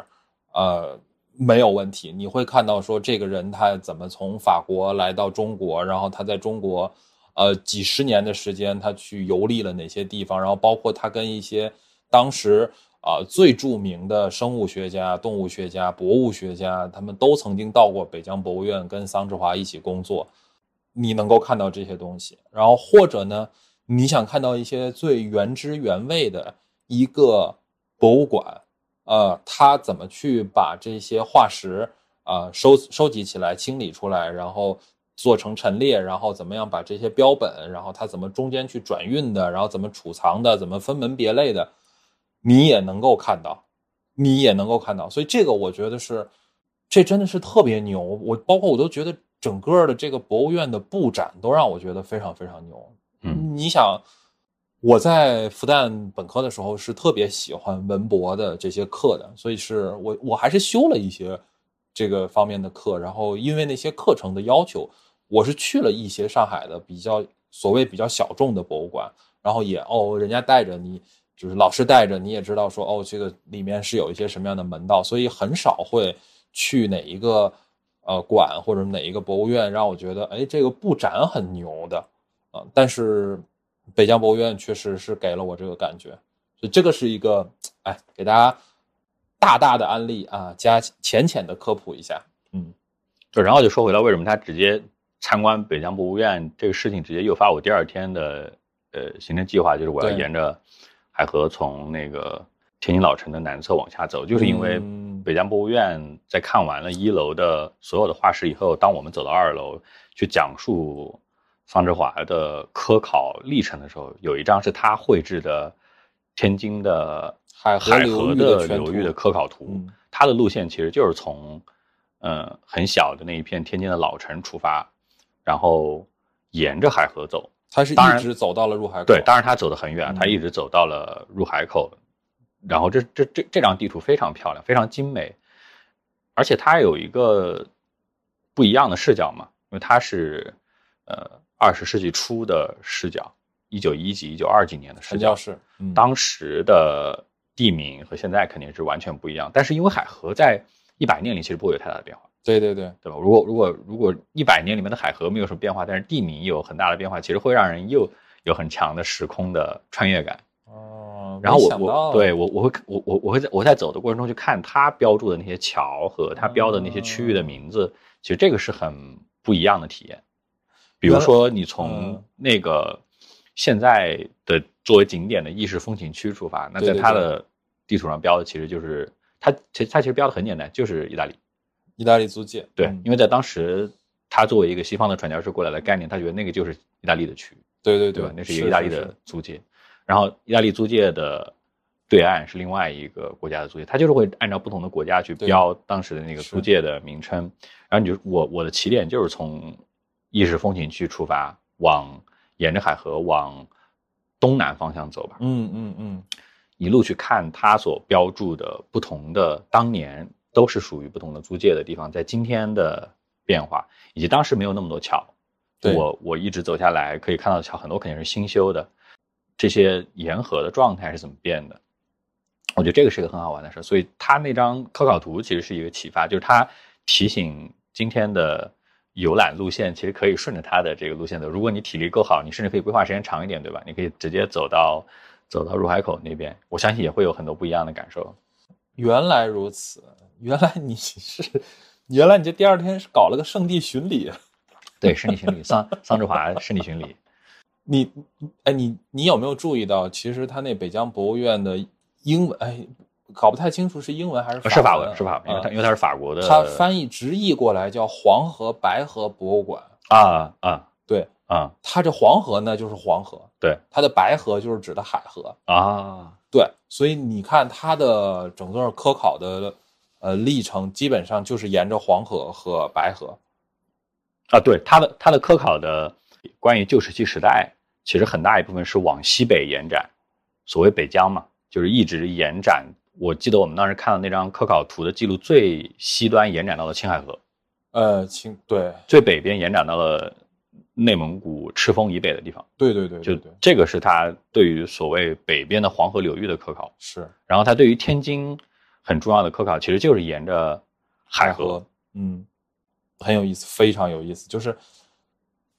呃，没有问题。你会看到说这个人他怎么从法国来到中国，然后他在中国，呃，几十年的时间他去游历了哪些地方，然后包括他跟一些当时啊、最著名的生物学家、动物学家、博物学家，他们都曾经到过北疆博物院跟桑志华一起工作。你能够看到这些东西，然后或者呢，你想看到一些最原汁原味的一个博物馆，呃，它怎么去把这些化石啊、收收集起来、清理出来，然后做成陈列，然后怎么样把这些标本，然后它怎么中间去转运的，然后怎么储藏的，怎么分门别类的，你也能够看到，你也能够看到，所以这个我觉得是，这真的是特别牛。我包括我都觉得整个的这个博物院的布展都让我觉得非常非常牛。嗯，你想，我在复旦本科的时候是特别喜欢文博的这些课的，所以是我我还是修了一些这个方面的课，然后因为那些课程的要求，我是去了一些上海的比较所谓比较小众的博物馆，然后也哦，人家带着你。就是老师带着你也知道说哦，这个里面是有一些什么样的门道，所以很少会去哪一个呃馆或者哪一个博物院让我觉得哎这个布展很牛的啊、但是北疆博物院确实是给了我这个感觉，所以这个是一个哎给大家大大的案例啊，加浅浅的科普一下，嗯。就然后就说回来，为什么他直接参观北疆博物院这个事情，直接诱发我第二天的呃行程计划，就是我要沿着海河从那个天津老城的南侧往下走，就是因为嗯北疆博物院在看完了一楼的所有的画室以后，当我们走到二楼去讲述方志华的科考历程的时候，有一张是他绘制的天津的海河海河的流域的科考图嗯。他的路线其实就是从嗯很小的那一片天津的老城出发，然后沿着海河走。他是一直走到了入海口。对，当然他走得很远，嗯他一直走到了入海口。然后这这这这张地图非常漂亮，非常精美，而且它有一个不一样的视角嘛，因为它是呃二十世纪初的视角，一九一几、一九二几年的视角陈教，士，嗯，当时的地名和现在肯定是完全不一样。但是因为海河在一百年里其实不会有太大的变化，对对对，对吧？如果如果如果一百年里面的海河没有什么变化，但是地名有很大的变化，其实会让人又有很强的时空的穿越感。哦，然后我我对我我会我我我会在我在走的过程中去看他标注的那些桥和他标的那些区域的名字，其实这个是很不一样的体验。比如说，你从嗯那个现在的作为景点的意式风情区出发，那在它的地图上标的其实就是它其实它其实标的很简单，就是意大利。意大利租界，对，嗯因为在当时他作为一个西方的传教士过来的概念，他觉得那个就是意大利的区域。对对对吧？那是一个意大利的租界，然后意大利租界的对岸是另外一个国家的租界，他就是会按照不同的国家去标当时的那个租界的名称。然后你就我我的起点就是从意式风情区出发，往沿着海河往东南方向走吧，嗯嗯嗯，一路去看他所标注的不同的当年都是属于不同的租界的地方，在今天的变化，以及当时没有那么多桥。我我一直走下来，可以看到的桥很多肯定是新修的，这些沿河的状态是怎么变的？我觉得这个是一个很好玩的事儿。所以他那张科考图其实是一个启发，就是他提醒今天的游览路线其实可以顺着他的这个路线走。如果你体力够好，你甚至可以规划时间长一点，对吧？你可以直接走到走到入海口那边，我相信也会有很多不一样的感受。原来如此，原来你是，原来你这第二天是搞了个圣地巡礼，对，圣地巡礼，桑桑志华圣地巡礼。你，哎，你你有没有注意到，其实他那北疆博物院的英文，哎，搞不太清楚是英文还是呃是法文，文，是法文，因为因为它是法国的，它翻译直译过来叫黄河白河博物馆。啊啊对，啊，它这黄河呢就是黄河，对它的白河就是指的海河。啊，对，所以你看它的整个科考的呃历程，基本上就是沿着黄河和白河。啊，对，它的它的科考的关于旧石器时代，其实很大一部分是往西北延展，所谓北疆嘛，就是一直延展。我记得我们当时看到那张科考图的记录，最西端延展到了青海河，呃，青对最北边延展到了内蒙古赤峰以北的地方。对对对就这个是他对于所谓北边的黄河流域的科考。是然后他对于天津很重要的科考，其实就是沿着海河。，嗯，很有意思，非常有意思。就是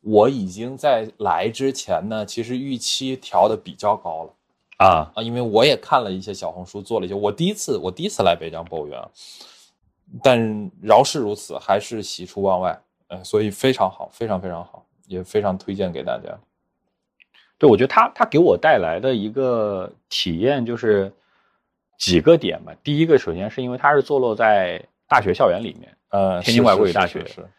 我已经在来之前呢，其实预期调的比较高了。啊，啊，因为我也看了一些小红书，做了一些。我第一次，我第一次来北疆博物院啊，但饶是如此，还是喜出望外。呃，所以非常好，非常非常好，也非常推荐给大家。对，我觉得他他给我带来的一个体验就是几个点吧。第一个，首先是因为它是坐落在大学校园里面，呃，天津外国语大学是是是是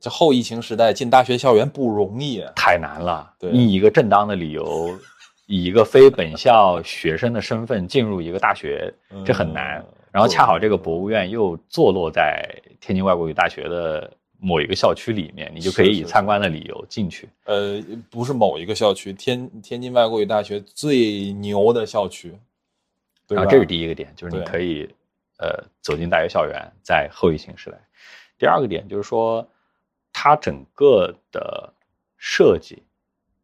这后疫情时代进大学校园不容易啊。太难了。对你以一个正当的理由，以一个非本校学生的身份进入一个大学，这很难。嗯然后恰好这个博物院又坐落在天津外国语大学的某一个校区里面，你就可以以参观的理由进去。呃，不是某一个校区，天天津外国语大学最牛的校区？然后这是第一个点，就是你可以呃走进大学校园，在后疫情时代。第二个点就是说，它整个的设计，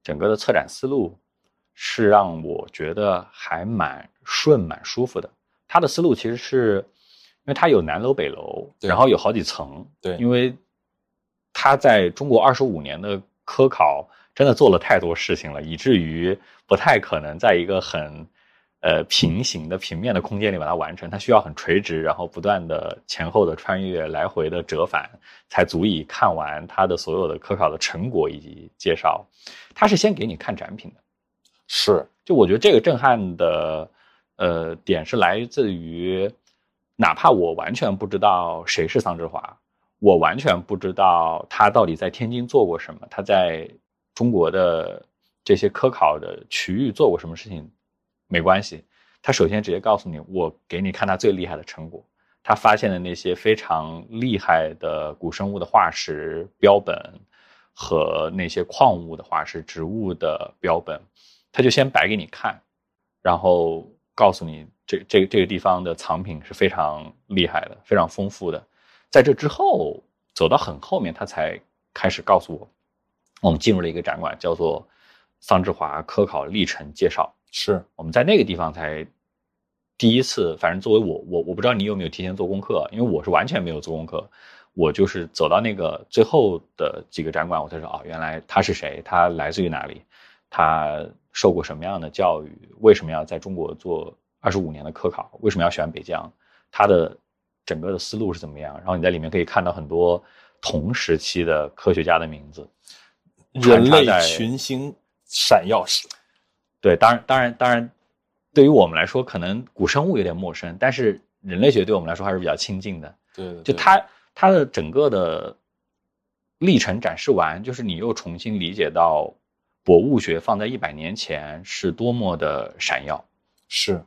整个的策展思路是让我觉得还蛮顺、蛮舒服的。它的思路其实是，因为它有南楼、北楼，然后有好几层，对因为它在中国二十五年的科考真的做了太多事情了，以至于不太可能在一个很呃平行的平面的空间里把它完成，它需要很垂直，然后不断的前后的穿越、来回的折返，才足以看完它的所有的科考的成果以及介绍。他是先给你看展品的，是就我觉得这个震撼的呃点是来自于，哪怕我完全不知道谁是桑志华，我完全不知道他到底在天津做过什么，他在中国的这些科考的区域做过什么事情，没关系。他首先直接告诉你，我给你看他最厉害的成果，他发现的那些非常厉害的古生物的化石标本和那些矿物的化石、植物的标本，他就先摆给你看，然后告诉你这这这个地方的藏品是非常厉害的、非常丰富的。在这之后，走到很后面，他才开始告诉我，我们进入了一个展馆，叫做桑志华科考历程介绍。是我们在那个地方才第一次，反正作为我，我我不知道你有没有提前做功课，因为我是完全没有做功课，我就是走到那个最后的几个展馆，我才说哦，原来他是谁，他来自于哪里，他受过什么样的教育，为什么要在中国做二十五年的科考，为什么要选北疆，他的整个的思路是怎么样，然后你在里面可以看到很多同时期的科学家的名字，人类群星闪耀史。对，当然，当然，当然，对于我们来说，可能古生物有点陌生，但是人类学对我们来说还是比较亲近的。对对，对就它它的整个的历程展示完，就是你又重新理解到博物学放在一百年前是多么的闪耀。是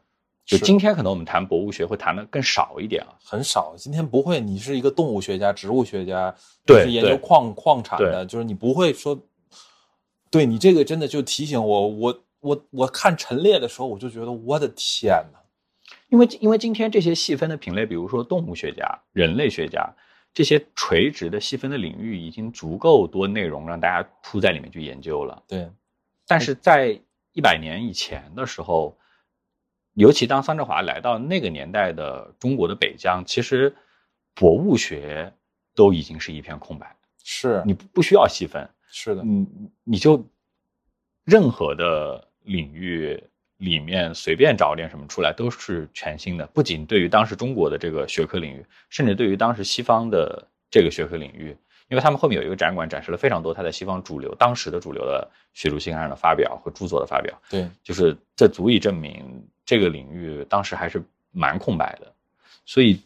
就今天可能我们谈博物学会谈的更少一点啊。很少。今天不会，你是一个动物学家、植物学家，对你是研究矿矿产的，就是你不会说，对你这个真的就提醒我，我我我看陈列的时候，我就觉得我的天哪！因为因为今天这些细分的品类，比如说动物学家、人类学家这些垂直的细分的领域，已经足够多内容让大家扑在里面去研究了。对，但是在一百年以前的时候，尤其当桑志华来到那个年代的中国的北疆，其实博物学都已经是一片空白，是你不不需要细分，是的，你你就任何的领域里面随便找点什么出来都是全新的，不仅对于当时中国的这个学科领域，甚至对于当时西方的这个学科领域，因为他们后面有一个展馆展示了非常多他在西方主流当时的主流的学术期刊上的发表和著作的发表，对，就是这足以证明这个领域当时还是蛮空白的，所以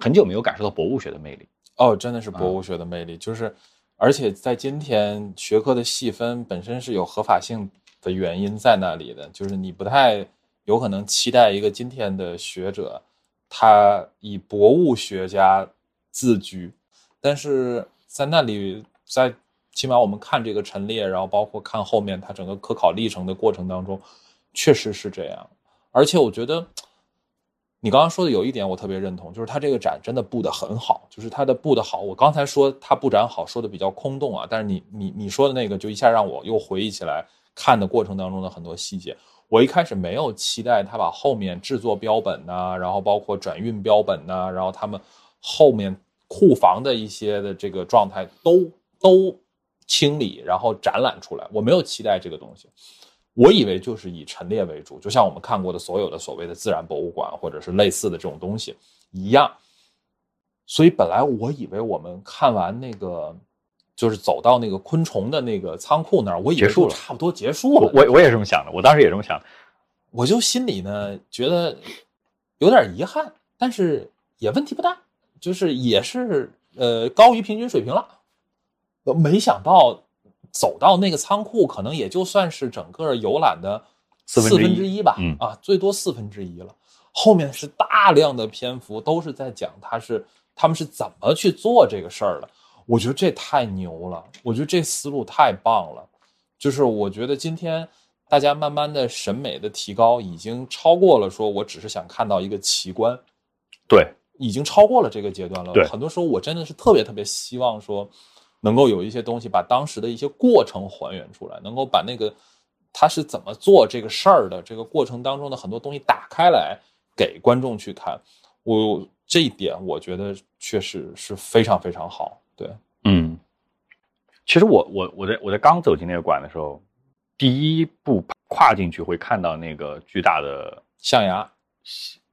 很久没有感受到博物学的魅力。哦，真的是博物学的魅力，就是，而且在今天学科的细分本身是有合法性的原因在那里的，就是你不太有可能期待一个今天的学者，他以博物学家自居，但是在那里，在起码我们看这个陈列，然后包括看后面他整个科考历程的过程当中，确实是这样，而且我觉得。你刚刚说的有一点我特别认同，就是他这个展真的布的很好，就是他的布的好。我刚才说他布展好，说的比较空洞啊，但是你你你说的那个就一下让我又回忆起来看的过程当中的很多细节。我一开始没有期待他把后面制作标本呐、然后包括转运标本呐、然后他们后面库房的一些的这个状态都都清理，然后展览出来。我没有期待这个东西。我以为就是以陈列为主，就像我们看过的所有的所谓的自然博物馆或者是类似的这种东西一样。所以本来我以为我们看完那个，就是走到那个昆虫的那个仓库那儿，我以为就差不多结束了。我我我也这么想的，我当时也这么想的。我就心里呢觉得有点遗憾，但是也问题不大，就是也是呃高于平均水平了。呃没想到走到那个仓库，可能也就算是整个游览的四分之一分之一吧，嗯啊，最多四分之一了。后面是大量的篇幅都是在讲他是他们是怎么去做这个事儿的。我觉得这太牛了，我觉得这思路太棒了。就是我觉得今天大家慢慢的审美的提高，已经超过了说我只是想看到一个奇观，对，已经超过了这个阶段了。对很多时候我真的是特别特别希望说，能够有一些东西把当时的一些过程还原出来，能够把那个他是怎么做这个事儿的这个过程当中的很多东西打开来给观众去看。我这一点我觉得确实是非常非常好。对，嗯，其实我我我在我在刚走进那个馆的时候，第一步跨进去会看到那个巨大的象牙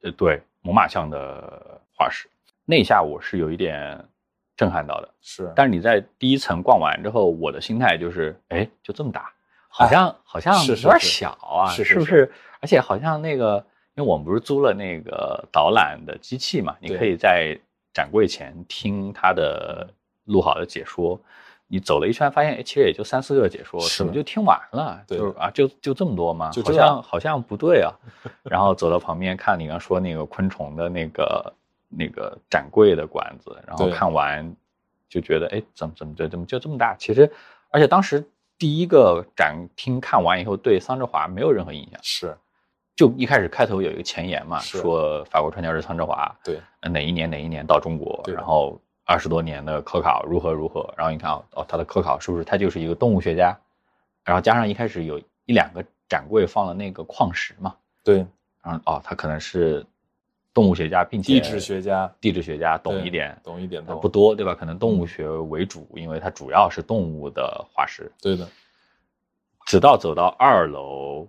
呃对猛犸象的化石，那一下我是有一点震撼到的。是，但是你在第一层逛完之后，我的心态就是，哎，就这么大，好像、好像有点小啊，是不是？而且好像那个，因为我们不是租了那个导览的机器嘛，你可以在展柜前听他的录好的解说。你走了一圈，发现哎，其实也就三四个解说，怎么就听完了？对就是啊，就就这么多吗？好像好像不对啊。然后走到旁边看你刚说那个昆虫的那个那个展柜的馆子，然后看完就觉得哎，怎么怎么就怎么就这么大？其实，而且当时第一个展厅看完以后，对桑志华没有任何印象。是就一开始开头有一个前言嘛，说法国传教士桑志华对呃哪一年哪一年到中国，然后二十多年的科考如何如何，然后你看哦哦他的科考是不是他就是一个动物学家，然后加上一开始有一两个展柜放了那个矿石嘛，对，然后哦他可能是动物学家，并且地质学家地质学家懂一点，懂一点懂呃不多对吧？可能动物学为主，因为它主要是动物的化石，对的，直到走到二楼，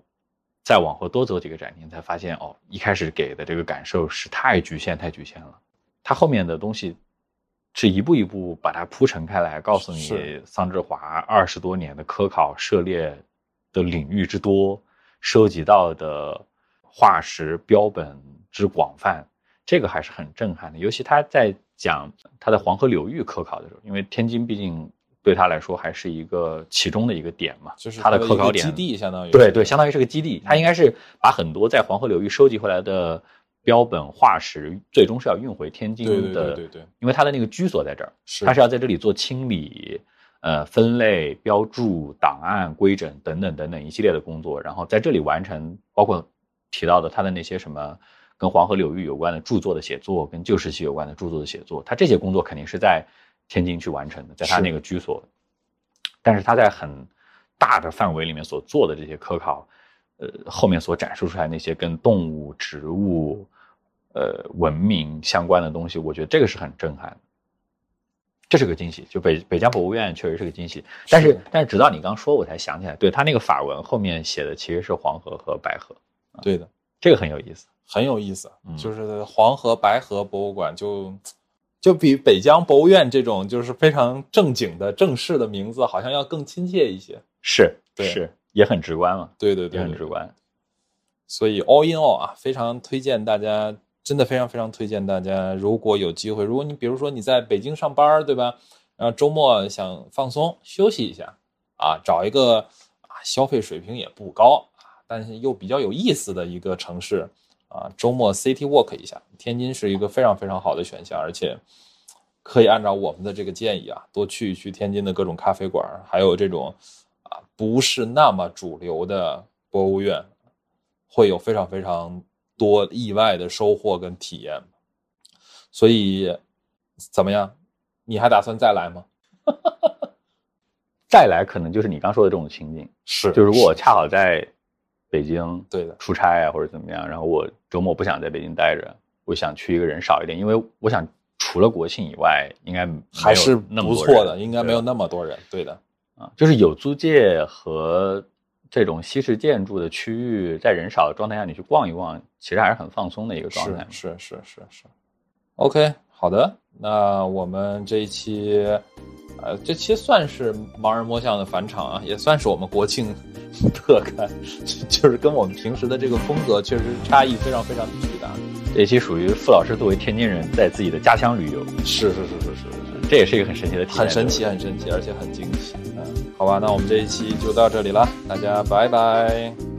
再往后多走几个展厅，才发现哦，一开始给的这个感受是太局限、太局限了。它后面的东西是一步一步把它铺陈开来，告诉你桑志华二十多年的科考涉猎的领域之多，收集到的化石标本之广泛，这个还是很震撼的。尤其他在讲他在黄河流域科考的时候，因为天津毕竟对他来说还是一个其中的一个点嘛，就是他的科考点基地，相当于对对，相当于是个基地。他应该是把很多在黄河流域收集回来的标本化石，最终是要运回天津的，对对对，因为他的那个居所在这儿，他是要在这里做清理、呃分类、标注、档案规整等等等等一系列的工作，然后在这里完成，包括提到的他的那些什么跟黄河流域有关的著作的写作，跟旧石器有关的著作的写作，他这些工作肯定是在天津去完成的，在他那个居所。但是他在很大的范围里面所做的这些科考，呃，后面所展示出来那些跟动物、植物、呃文明相关的东西，我觉得这个是很震撼的。这是个惊喜，就北北疆博物院确实是个惊喜。但是是但是直到你刚说，我才想起来，对他那个法文后面写的其实是黄河和白河，对的，这个很有意思。很有意思。嗯就是黄河白河博物馆就就比北疆博物院这种就是非常正经的正式的名字，好像要更亲切一些。是对是，也很直观嘛，也对对对对很直观。所以 all in all 啊，非常推荐大家，真的非常非常推荐大家，如果有机会，如果你比如说你在北京上班，对吧？然后周末想放松休息一下啊，找一个啊消费水平也不高啊，但是又比较有意思的一个城市啊，周末 city walk 一下，天津是一个非常非常好的选项，而且可以按照我们的这个建议啊，多去一去天津的各种咖啡馆，还有这种啊不是那么主流的博物院。会有非常非常多意外的收获跟体验。所以怎么样？你还打算再来吗？再来可能就是你刚说的这种情景，是就如果我恰好在北京对的，出差啊或者怎么样，然后我周末不想在北京待着，我想去一个人少一点，因为我想除了国庆以外，应该还是不错的，应该没有那么多人。对的，啊，就是有租界和这种西式建筑的区域，在人少的状态下，你去逛一逛，其实还是很放松的一个状态是。是是是是。OK，好的，那我们这一期，呃，这期算是盲人摸象的返场啊，也算是我们国庆特刊，就是跟我们平时的这个风格确实差异非常非常巨大。这一期属于傅老师作为天津人在自己的家乡旅游，是是是是是是。这也是一个很神奇的体验，很神奇，很神奇，而且很惊喜。嗯，好吧，那我们这一期就到这里了，大家拜拜。